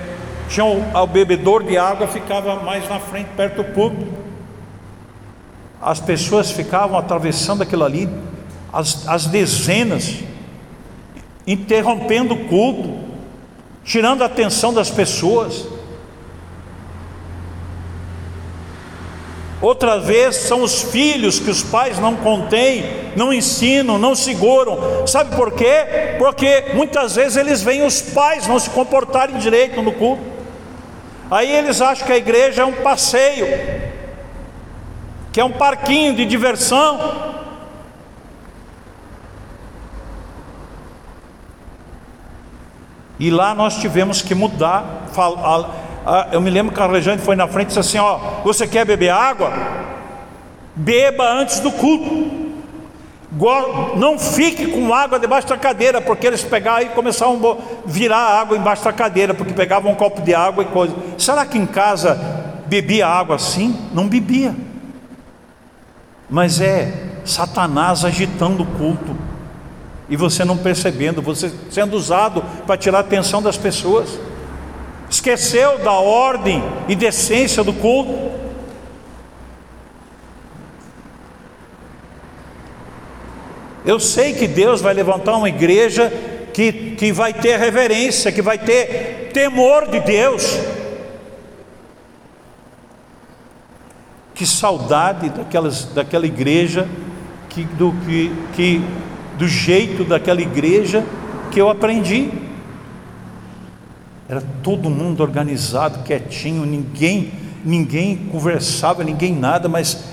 tinha o, o bebedor de água ficava mais na frente, perto do púlpito. As pessoas ficavam atravessando aquilo ali, as, as dezenas, interrompendo o culto, tirando a atenção das pessoas. Outra vez são os filhos que os pais não contêm, não ensinam, não seguram. Sabe por quê? Porque muitas vezes eles veem os pais não se comportarem direito no culto. Aí eles acham que a igreja é um passeio, que é um parquinho de diversão. E lá nós tivemos que mudar. Eu me lembro que a Rejane foi na frente e disse assim: Ó, você quer beber água? Beba antes do culto. Não fique com água debaixo da cadeira, porque eles pegaram e começaram a virar água embaixo da cadeira, porque pegavam um copo de água e coisa. Será que em casa bebia água assim? Não bebia. Mas é Satanás agitando o culto e você não percebendo, você sendo usado para tirar a atenção das pessoas. Esqueceu da ordem e decência do culto. Eu sei que Deus vai levantar uma igreja que, que vai ter reverência, que vai ter temor de Deus. Que saudade daquelas, daquela igreja que, do, que, que do jeito daquela igreja que eu aprendi. Era todo mundo organizado, quietinho, ninguém, ninguém conversava, ninguém nada, mas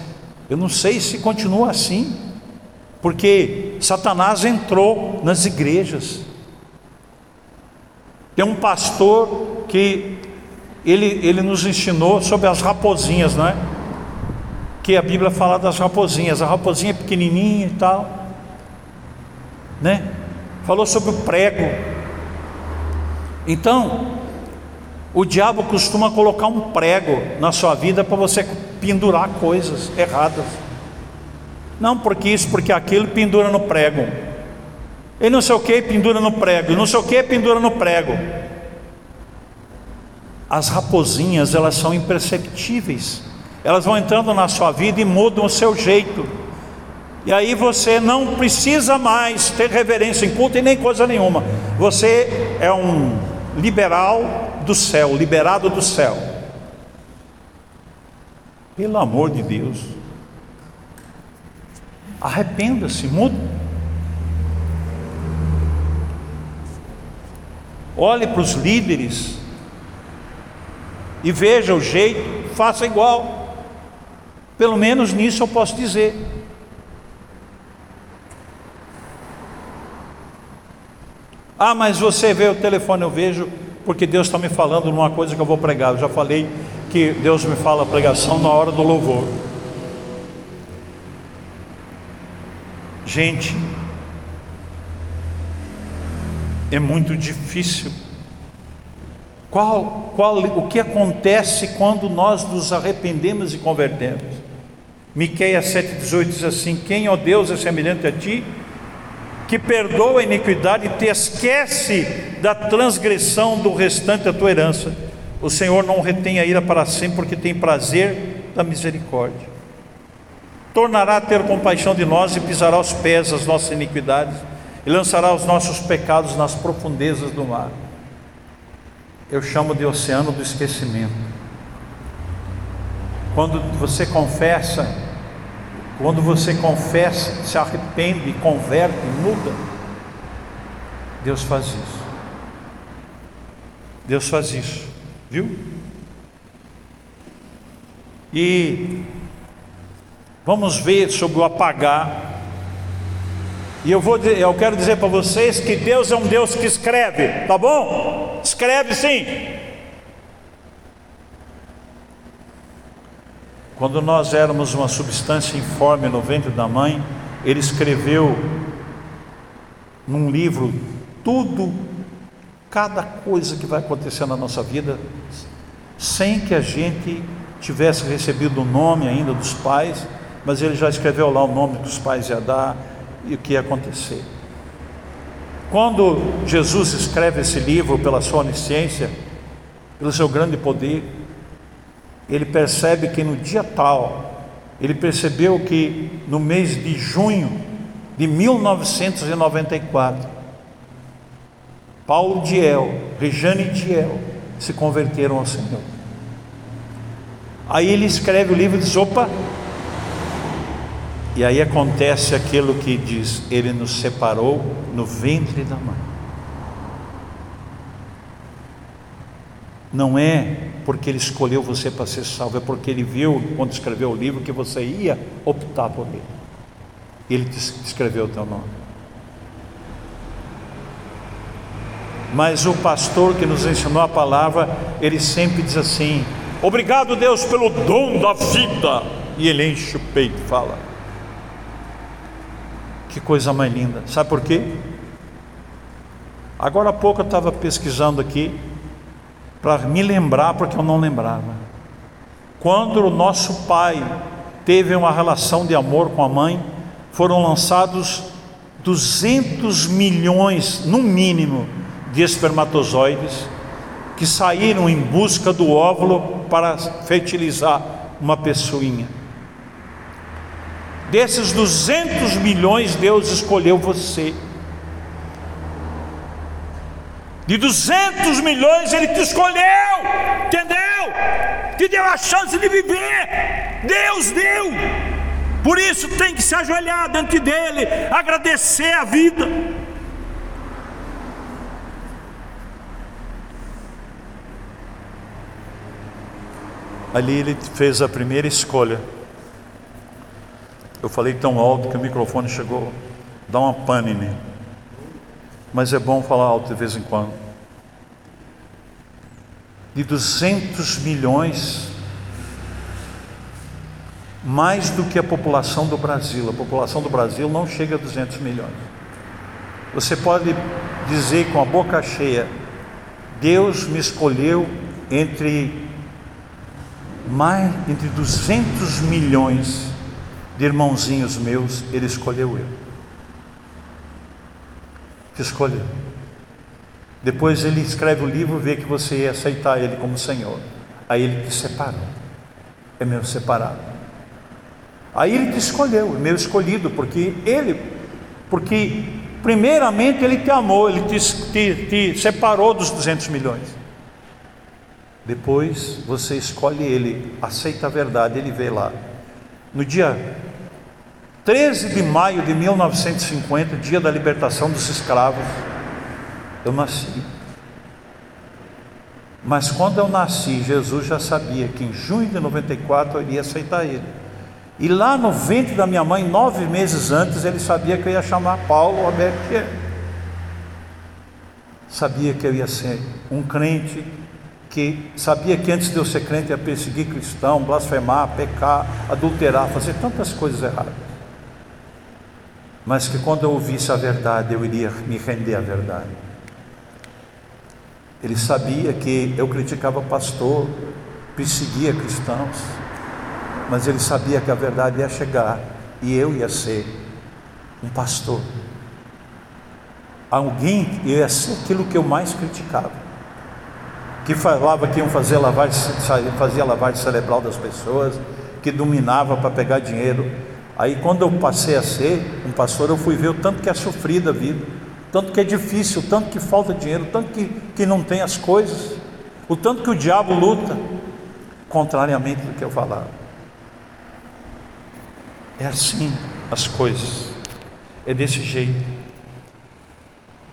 eu não sei se continua assim, porque Satanás entrou nas igrejas. Tem um pastor que ele, ele nos ensinou sobre as raposinhas, não é? Que a Bíblia fala das raposinhas, a raposinha é pequenininha e tal né? Falou sobre o prego. Então, o diabo costuma colocar um prego na sua vida para você pendurar coisas erradas. Não porque isso, porque aquilo pendura no prego. E não sei o que pendura no prego, e não sei o que pendura no prego. As raposinhas, elas são imperceptíveis. Elas vão entrando na sua vida e mudam o seu jeito. E aí você não precisa mais ter reverência em culto e nem coisa nenhuma. Você é um liberal do céu, liberado do céu. Pelo amor de Deus. Arrependa-se, muda. Olhe para os líderes e veja o jeito, faça igual. Pelo menos nisso eu posso dizer. Ah, mas você vê o telefone, eu vejo, porque Deus está me falando numa coisa que eu vou pregar. Eu já falei que Deus me fala a pregação na hora do louvor. Gente, é muito difícil. Qual, qual, o que acontece quando nós nos arrependemos e convertemos? Miqueias 7,18 diz assim: Quem, ó Deus, é semelhante a ti? Que perdoa a iniquidade e te esquece da transgressão do restante da tua herança. O Senhor não retém a ira para sempre, porque tem prazer da misericórdia. Tornará a ter compaixão de nós e pisará os pés as nossas iniquidades e lançará os nossos pecados nas profundezas do mar. Eu chamo de oceano do esquecimento. Quando você confessa quando você confessa, se arrepende, converte, muda, Deus faz isso. Deus faz isso, viu? E vamos ver sobre o apagar. E eu vou, eu quero dizer para vocês que Deus é um Deus que escreve, tá bom? Escreve sim. Quando nós éramos uma substância informe no ventre da mãe, ele escreveu num livro tudo, cada coisa que vai acontecer na nossa vida, sem que a gente tivesse recebido o nome ainda dos pais, mas ele já escreveu lá o nome dos pais ia dar e o que ia acontecer. Quando Jesus escreve esse livro pela sua onisciência, pelo seu grande poder, ele percebe que no dia tal, ele percebeu que no mês de junho de 1994, Paulo Diel, Rejane Diel se converteram ao Senhor. Aí ele escreve o livro e diz: opa. E aí acontece aquilo que diz: Ele nos separou no ventre da mãe. Não é porque ele escolheu você para ser salvo, é porque ele viu, quando escreveu o livro, que você ia optar por ele. Ele te escreveu o teu nome. Mas o pastor que nos ensinou a palavra, ele sempre diz assim: Obrigado, Deus, pelo dom da vida. E ele enche o peito e fala: Que coisa mais linda. Sabe por quê? Agora há pouco eu estava pesquisando aqui para me lembrar, porque eu não lembrava. Quando o nosso pai teve uma relação de amor com a mãe, foram lançados 200 milhões, no mínimo, de espermatozoides que saíram em busca do óvulo para fertilizar uma pessoinha. Desses 200 milhões, Deus escolheu você de 200 milhões ele te escolheu, entendeu? Te deu a chance de viver. Deus deu. Por isso tem que se ajoelhar diante dele, agradecer a vida. Ali ele fez a primeira escolha. Eu falei tão alto que o microfone chegou, dá uma pane nele mas é bom falar alto de vez em quando. De 200 milhões, mais do que a população do Brasil. A população do Brasil não chega a 200 milhões. Você pode dizer com a boca cheia: Deus me escolheu entre mais entre 200 milhões de irmãozinhos meus, ele escolheu eu escolheu. Depois ele escreve o livro, vê que você ia aceitar ele como Senhor. Aí ele te separou. É meu separado. Aí ele te escolheu, é meu escolhido, porque ele, porque primeiramente ele te amou, ele te, te, te separou dos 200 milhões. Depois você escolhe ele, aceita a verdade, ele vê lá. No dia 13 de maio de 1950, dia da libertação dos escravos, eu nasci. Mas quando eu nasci, Jesus já sabia que em junho de 94 eu iria aceitar ele. E lá no ventre da minha mãe, nove meses antes, ele sabia que eu ia chamar Paulo Roberto Sabia que eu ia ser um crente, que sabia que antes de eu ser crente ia perseguir cristão, blasfemar, pecar, adulterar, fazer tantas coisas erradas mas que quando eu ouvisse a verdade eu iria me render à verdade. Ele sabia que eu criticava pastor, perseguia cristãos, mas ele sabia que a verdade ia chegar e eu ia ser um pastor. Alguém ia ser aquilo que eu mais criticava, que falava que iam fazer lavagem, fazia lavagem cerebral das pessoas, que dominava para pegar dinheiro Aí quando eu passei a ser um pastor, eu fui ver o tanto que é sofrida a vida, tanto que é difícil, tanto que falta dinheiro, tanto que, que não tem as coisas, o tanto que o diabo luta, contrariamente do que eu falava. É assim as coisas, é desse jeito.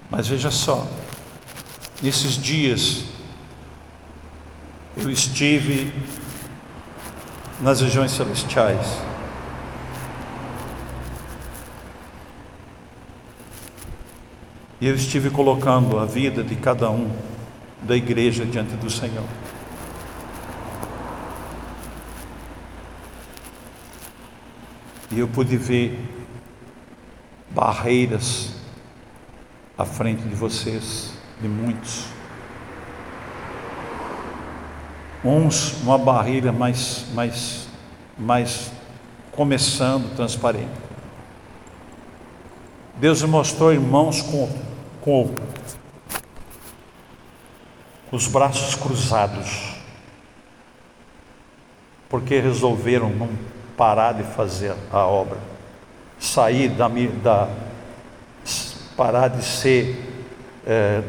Mas veja só, nesses dias eu estive nas regiões celestiais. E eu estive colocando a vida de cada um da igreja diante do Senhor. E eu pude ver barreiras à frente de vocês, de muitos. Uns, uma barreira mais, mais, mais começando transparente. Deus mostrou irmãos com com os braços cruzados, porque resolveram não parar de fazer a obra, sair da, da parar de ser é,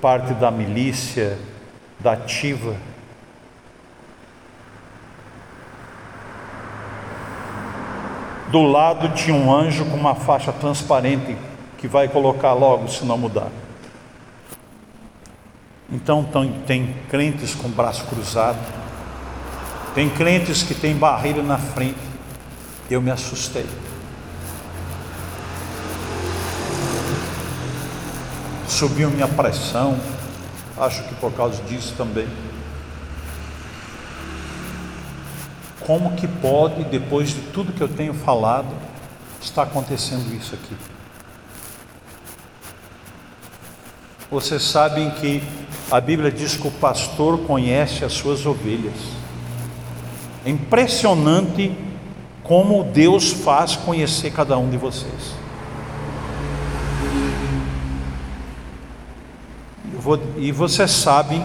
parte da milícia, da ativa. Do lado tinha um anjo com uma faixa transparente que vai colocar logo se não mudar. Então tem crentes com braço cruzado, tem crentes que tem barreira na frente. Eu me assustei. Subiu minha pressão, acho que por causa disso também. Como que pode, depois de tudo que eu tenho falado, estar acontecendo isso aqui? Vocês sabem que a Bíblia diz que o pastor conhece as suas ovelhas. É impressionante como Deus faz conhecer cada um de vocês. Vou, e vocês sabem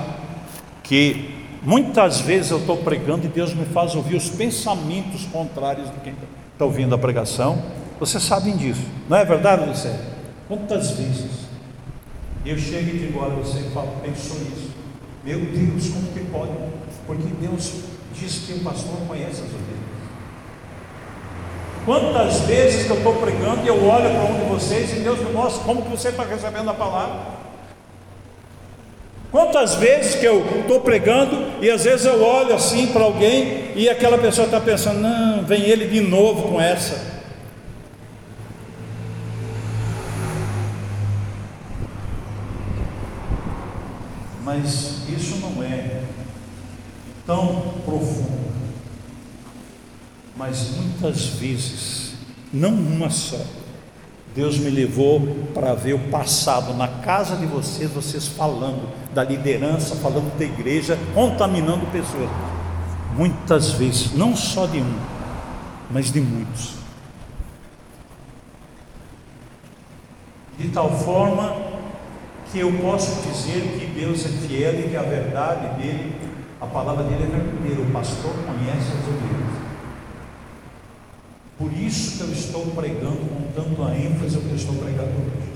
que muitas vezes eu estou pregando e Deus me faz ouvir os pensamentos contrários de quem está ouvindo a pregação. Vocês sabem disso, não é verdade, Lucélia? Quantas vezes eu chego e digo, olha, você fala, pensou nisso. Meu Deus, como que pode? Porque Deus diz que o pastor conhece as ovelhas. Quantas vezes que eu estou pregando e eu olho para um de vocês e Deus me mostra como que você está recebendo a palavra. Quantas vezes que eu estou pregando e às vezes eu olho assim para alguém e aquela pessoa está pensando, não, vem ele de novo com essa. Mas isso não é tão profundo. Mas muitas vezes, não uma só, Deus me levou para ver o passado na casa de vocês, vocês falando da liderança, falando da igreja, contaminando pessoas. Muitas vezes, não só de um, mas de muitos. De tal forma que eu posso dizer que Deus é fiel e que a verdade dele, a palavra dele é verdadeira. O pastor conhece as ovelhas. Por isso que eu estou pregando com tanto a ênfase o que eu estou pregando hoje.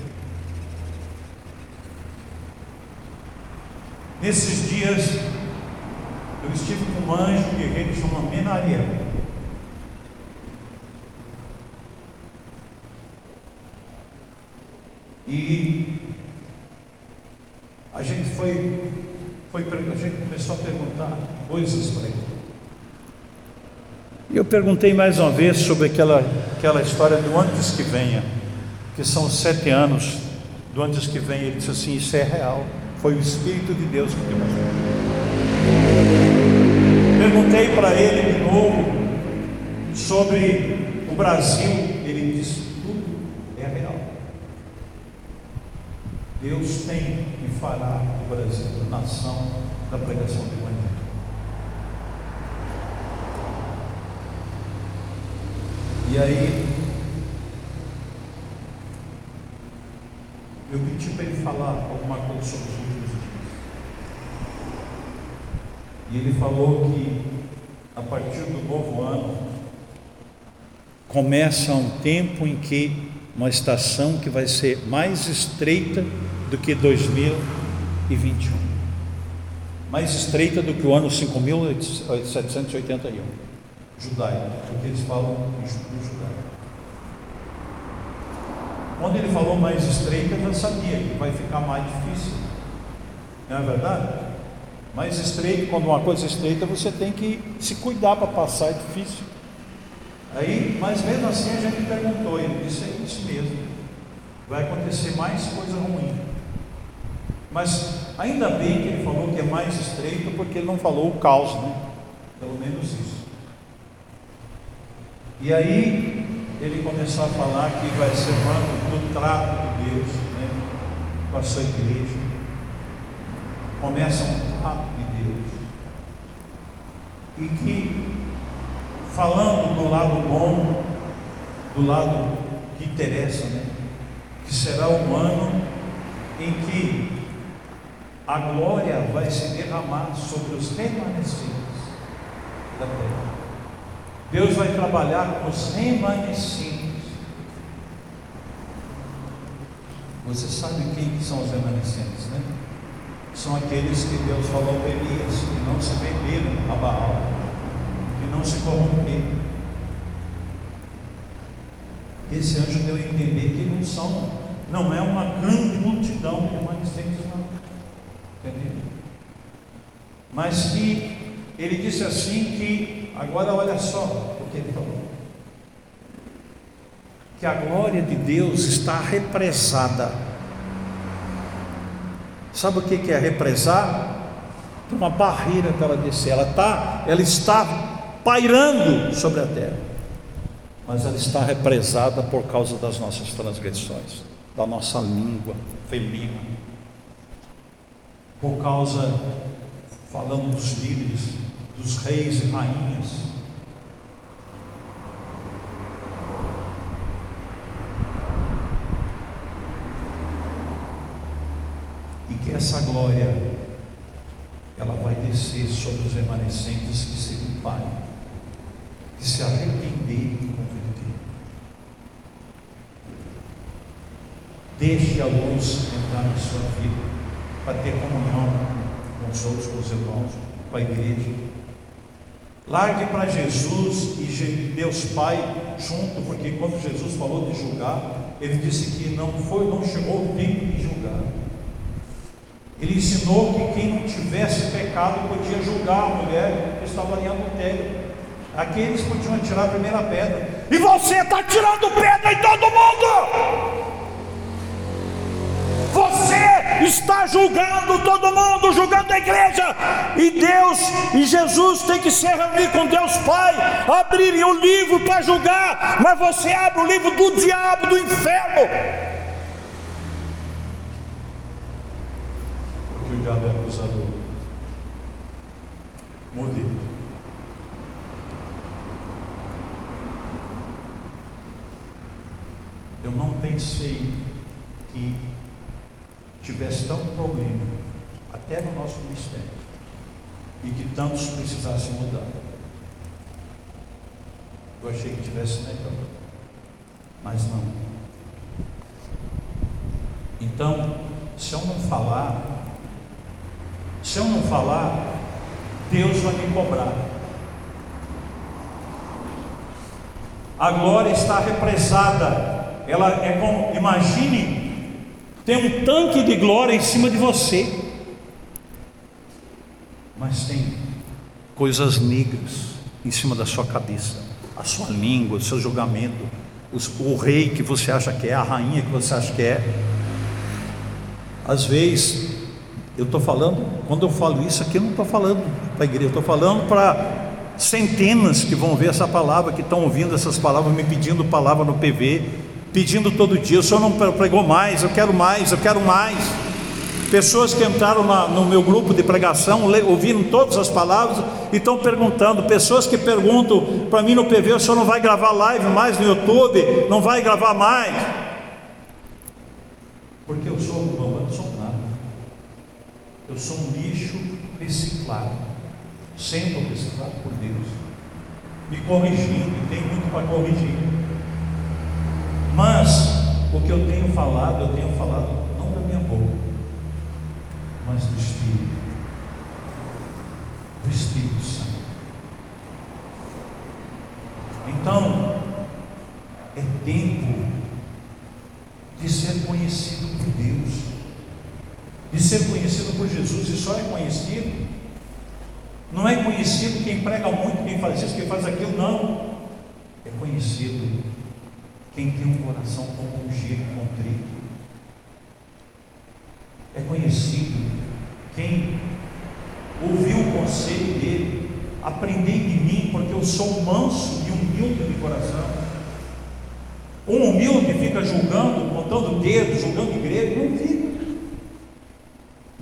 Nesses dias, eu estive com um anjo guerreiro que chama Menariel. E a gente foi, foi a gente começou a perguntar coisas para ele. E eu perguntei mais uma vez sobre aquela, aquela história do antes que venha, que são sete anos do antes que venha. Ele disse assim: Isso é real. Foi o Espírito de Deus que demonstrou. Perguntei para ele de novo sobre o Brasil. Ele disse: Tudo é real. Deus tem e fará o Brasil nação da pregação do Evangelho. E aí, eu pedi para ele falar alguma coisa sobre os últimos dias. E ele falou que a partir do novo ano começa um tempo em que uma estação que vai ser mais estreita do que 2021. Mais estreita do que o ano 5781. Judaico, porque eles falam em judaico. Quando ele falou mais estreita, já sabia que vai ficar mais difícil. Não é verdade? Mais estreito, quando uma coisa é estreita, você tem que se cuidar para passar, é difícil. Aí, mas mesmo assim a gente perguntou, ele disse, é isso mesmo. Vai acontecer mais coisa ruim. Mas ainda bem que ele falou que é mais estreito, porque ele não falou o caos, né? Pelo menos isso. E aí ele começou a falar que vai ser um ano do trato de Deus né? com a sua igreja. Começa um trato de Deus. E que, falando do lado bom, do lado que interessa, né? que será um ano em que a glória vai se derramar sobre os remanescentes da terra. Deus vai trabalhar com os remanescentes. Você sabe quem são os remanescentes, né? São aqueles que Deus falou para Elias, que não se venderam a Baal, que não se corromperam. Esse anjo deu a entender que não são, não é uma grande multidão de remanescentes, não. Entendeu? Mas que ele disse assim que, agora olha só o que ele falou. Que a glória de Deus está represada. Sabe o que é represar? Uma barreira para ela descer. Ela, tá, ela está pairando sobre a terra mas ela está represada por causa das nossas transgressões, da nossa língua felina, por causa, falando dos líderes, dos reis e rainhas. E que essa glória, ela vai descer sobre os remanescentes que se comparem, que se arrepender e Deixe a luz entrar na sua vida, para ter comunhão com os outros, com os irmãos, com a igreja. Largue para Jesus e Deus Pai junto, porque quando Jesus falou de julgar, ele disse que não foi, não chegou o tempo de julgar. Ele ensinou que quem não tivesse pecado podia julgar a mulher que estava em adultério. Aqueles podiam atirar a primeira pedra. E você está tirando pedra em todo mundo! Está julgando todo mundo, julgando a igreja. E Deus e Jesus tem que se reunir com Deus Pai, abrirem o livro para julgar, mas você abre o livro do diabo, do inferno. Porque o diabo é acusador. Mude. Eu não pensei que tivesse tanto problema, até no nosso ministério, e que tantos precisassem mudar. Eu achei que tivesse melhor, mas não. Então, se eu não falar, se eu não falar, Deus vai me cobrar. A glória está represada. Ela é como, imagine tem um tanque de glória em cima de você, mas tem coisas negras em cima da sua cabeça, a sua língua, o seu julgamento, o rei que você acha que é, a rainha que você acha que é. Às vezes, eu estou falando, quando eu falo isso aqui, eu não estou falando para a igreja, estou falando para centenas que vão ver essa palavra, que estão ouvindo essas palavras, me pedindo palavra no PV, pedindo todo dia: o senhor não pregou mais, eu quero mais, eu quero mais. Pessoas que entraram na, no meu grupo de pregação, ouviram todas as palavras e estão perguntando. Pessoas que perguntam para mim no PV: o senhor não vai gravar live mais no YouTube? Não vai gravar mais? Porque eu sou um eu sou nada. Eu sou um lixo reciclado, sendo reciclado por Deus, me corrigindo, e tem muito para corrigir. Mas o que eu tenho falado, eu tenho falado não da minha boca, mas do Espírito. Do Espírito Santo. Então, é tempo de ser conhecido por Deus, de ser conhecido por Jesus, e só é conhecido. Não é conhecido quem prega muito, quem faz isso, quem faz aquilo, não. É conhecido quem tem um coração compungido contrito. É conhecido quem ouviu o conselho dele, aprendei de mim, porque eu sou manso e humilde de coração. Um humilde fica julgando, botando dedo, julgando igreja, não fica.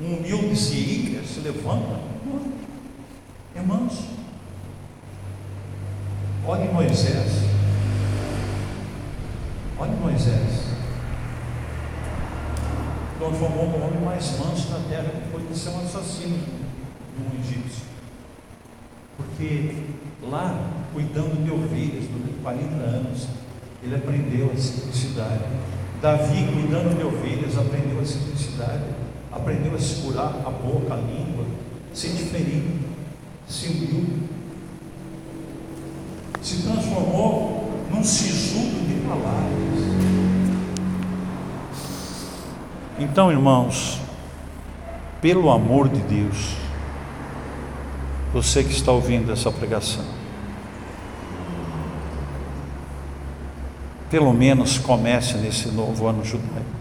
Um humilde se ira, se levanta. É manso. Olhe Moisés. mais mansos da terra porque são assassinos de um egípcio. Porque lá, cuidando de ovelhas durante 40 anos, ele aprendeu a simplicidade. Davi, cuidando de ovelhas, aprendeu a simplicidade, aprendeu a segurar a boca, a língua, se diferente, se humilhou, se transformou num sisudo de palavras. Então, irmãos, pelo amor de Deus, você que está ouvindo essa pregação, pelo menos comece nesse novo ano judaico.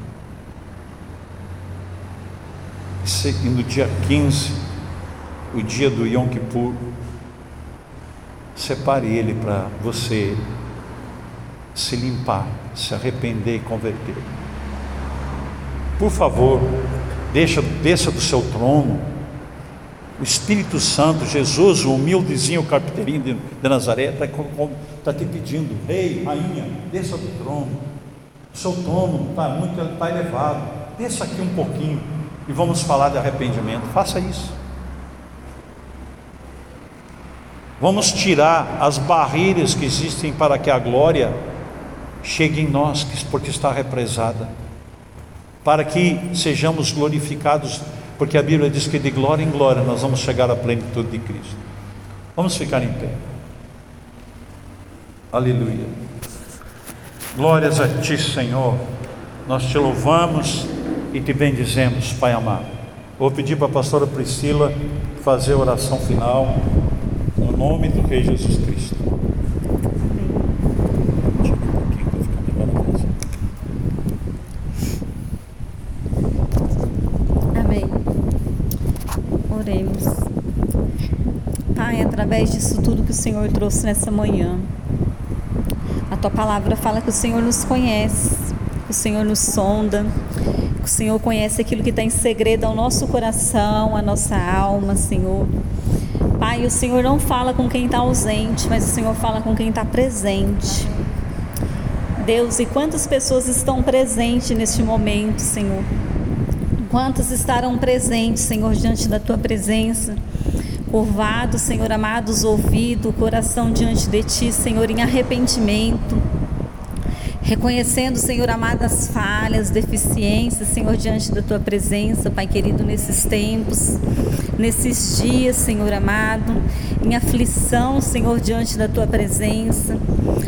E no dia 15, o dia do Yom Kippur, separe ele para você se limpar, se arrepender e converter. Por favor, deixa, desça do seu trono. O Espírito Santo, Jesus, o humildezinho carpinteirinho de, de Nazaré, está tá te pedindo, rei, rainha, desça do trono. O seu trono está muito tá elevado. Desça aqui um pouquinho e vamos falar de arrependimento. Faça isso. Vamos tirar as barreiras que existem para que a glória chegue em nós, porque está represada, para que sejamos glorificados, porque a Bíblia diz que de glória em glória nós vamos chegar à plenitude de Cristo. Vamos ficar em pé. Aleluia. Glórias a Ti, Senhor. Nós te louvamos e te bendizemos, Pai amado. Vou pedir para a pastora Priscila fazer a oração final, no nome do Rei Jesus Cristo. Amém. Oremos. Pai, através disso tudo que o Senhor trouxe nessa manhã, a tua palavra fala que o Senhor nos conhece, que o Senhor nos sonda, o Senhor conhece aquilo que está em segredo ao nosso coração, a nossa alma, Senhor. Pai, o Senhor não fala com quem está ausente, mas o Senhor fala com quem está presente. Deus, e quantas pessoas estão presentes neste momento, Senhor? Quantas estarão presentes, Senhor, diante da tua presença? Curvado, Senhor amados, ouvido, coração diante de ti, Senhor, em arrependimento Reconhecendo, Senhor amado, as falhas, deficiências, Senhor, diante da tua presença, Pai querido, nesses tempos, nesses dias, Senhor amado, em aflição, Senhor, diante da tua presença.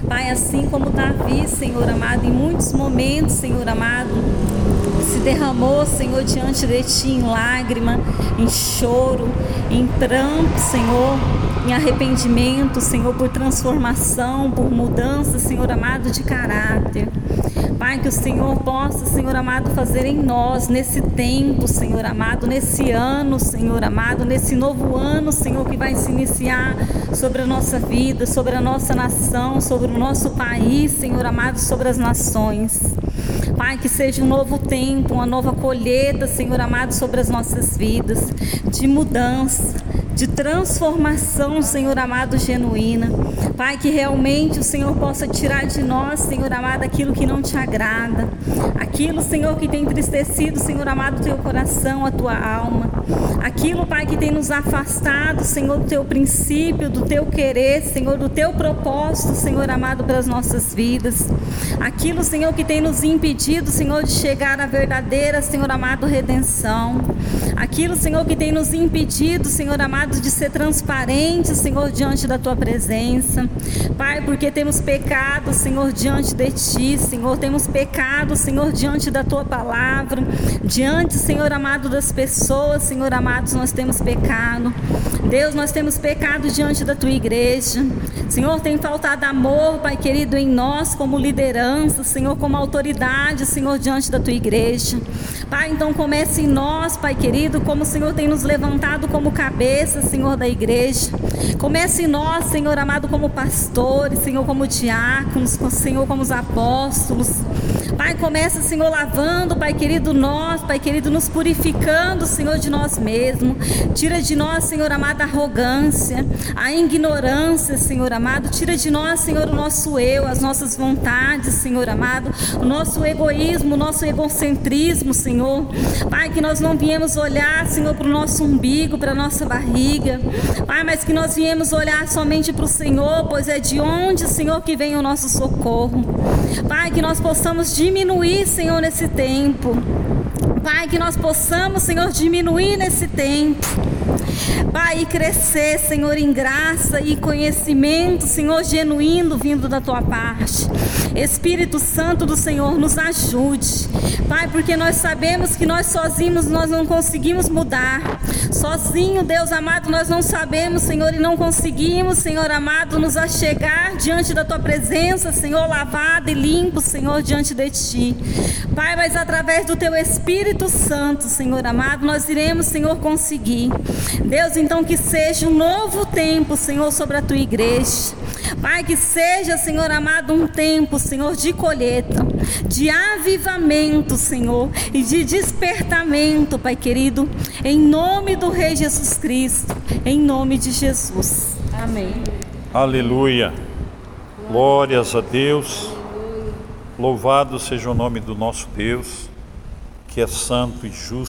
Pai, assim como Davi, Senhor amado, em muitos momentos, Senhor amado, derramou, Senhor, diante de ti em lágrima, em choro, em pranto, Senhor em arrependimento, Senhor, por transformação, por mudança, Senhor amado, de caráter. Pai, que o Senhor possa, Senhor amado, fazer em nós, nesse tempo, Senhor amado, nesse ano, Senhor amado, nesse novo ano, Senhor, que vai se iniciar sobre a nossa vida, sobre a nossa nação, sobre o nosso país, Senhor amado, sobre as nações. Pai, que seja um novo tempo, uma nova colheita, Senhor amado, sobre as nossas vidas, de mudança, de transformação, Senhor amado, genuína. Pai, que realmente o Senhor possa tirar de nós, Senhor amado, aquilo que não te agrada, aquilo, Senhor, que tem entristecido, Senhor amado, teu coração, a tua alma, aquilo, Pai, que tem nos afastado, Senhor, do teu princípio, do teu querer, Senhor, do teu propósito, Senhor amado, para as nossas vidas, aquilo, Senhor, que tem nos impedido, Senhor, de chegar à verdadeira, Senhor amado, redenção, aquilo, Senhor, que tem nos impedido, Senhor amado, de ser transparente, Senhor, diante da tua presença. Pai, porque temos pecado, Senhor, diante de ti, Senhor, temos pecado, Senhor, diante da tua palavra, diante, Senhor amado, das pessoas, Senhor amados, nós temos pecado. Deus, nós temos pecado diante da tua igreja. Senhor, tem faltado amor, Pai querido, em nós como liderança, Senhor, como autoridade, Senhor, diante da tua igreja. Pai, então comece em nós, Pai querido, como o Senhor tem nos levantado como cabeça Senhor, da igreja. Comece em nós, Senhor amado, como pastores, Senhor, como diáconos, Senhor, como os apóstolos. Pai, começa, Senhor, lavando, Pai querido, nós, Pai querido, nos purificando, Senhor, de nós mesmos. Tira de nós, Senhor amado, a arrogância, a ignorância, Senhor amado. Tira de nós, Senhor, o nosso eu, as nossas vontades, Senhor amado, o nosso egoísmo, o nosso egocentrismo, Senhor. Pai, que nós não viemos olhar, Senhor, para o nosso umbigo, para a nossa barriga. Pai, mas que nós viemos olhar somente para o Senhor, pois é de onde, Senhor, que vem o nosso socorro. Pai, que nós possamos diminuir, Senhor, nesse tempo. Pai, que nós possamos, Senhor, diminuir nesse tempo. Pai, crescer, Senhor, em graça e conhecimento, Senhor, genuíno vindo da tua parte. Espírito Santo do Senhor, nos ajude. Pai, porque nós sabemos que nós sozinhos nós não conseguimos mudar. Sozinho, Deus amado, nós não sabemos, Senhor, e não conseguimos, Senhor amado, nos achegar diante da tua presença, Senhor, lavado e limpo, Senhor, diante de ti. Pai, mas através do teu Espírito Santo, Senhor amado, nós iremos, Senhor, conseguir. Deus, então que seja um novo tempo, Senhor, sobre a tua igreja. Pai, que seja, Senhor amado, um tempo, Senhor, de colheita, de avivamento, Senhor, e de despertamento, Pai querido, em nome do Rei Jesus Cristo, em nome de Jesus. Amém. Aleluia. Glórias a Deus. Louvado seja o nome do nosso Deus, que é santo e justo.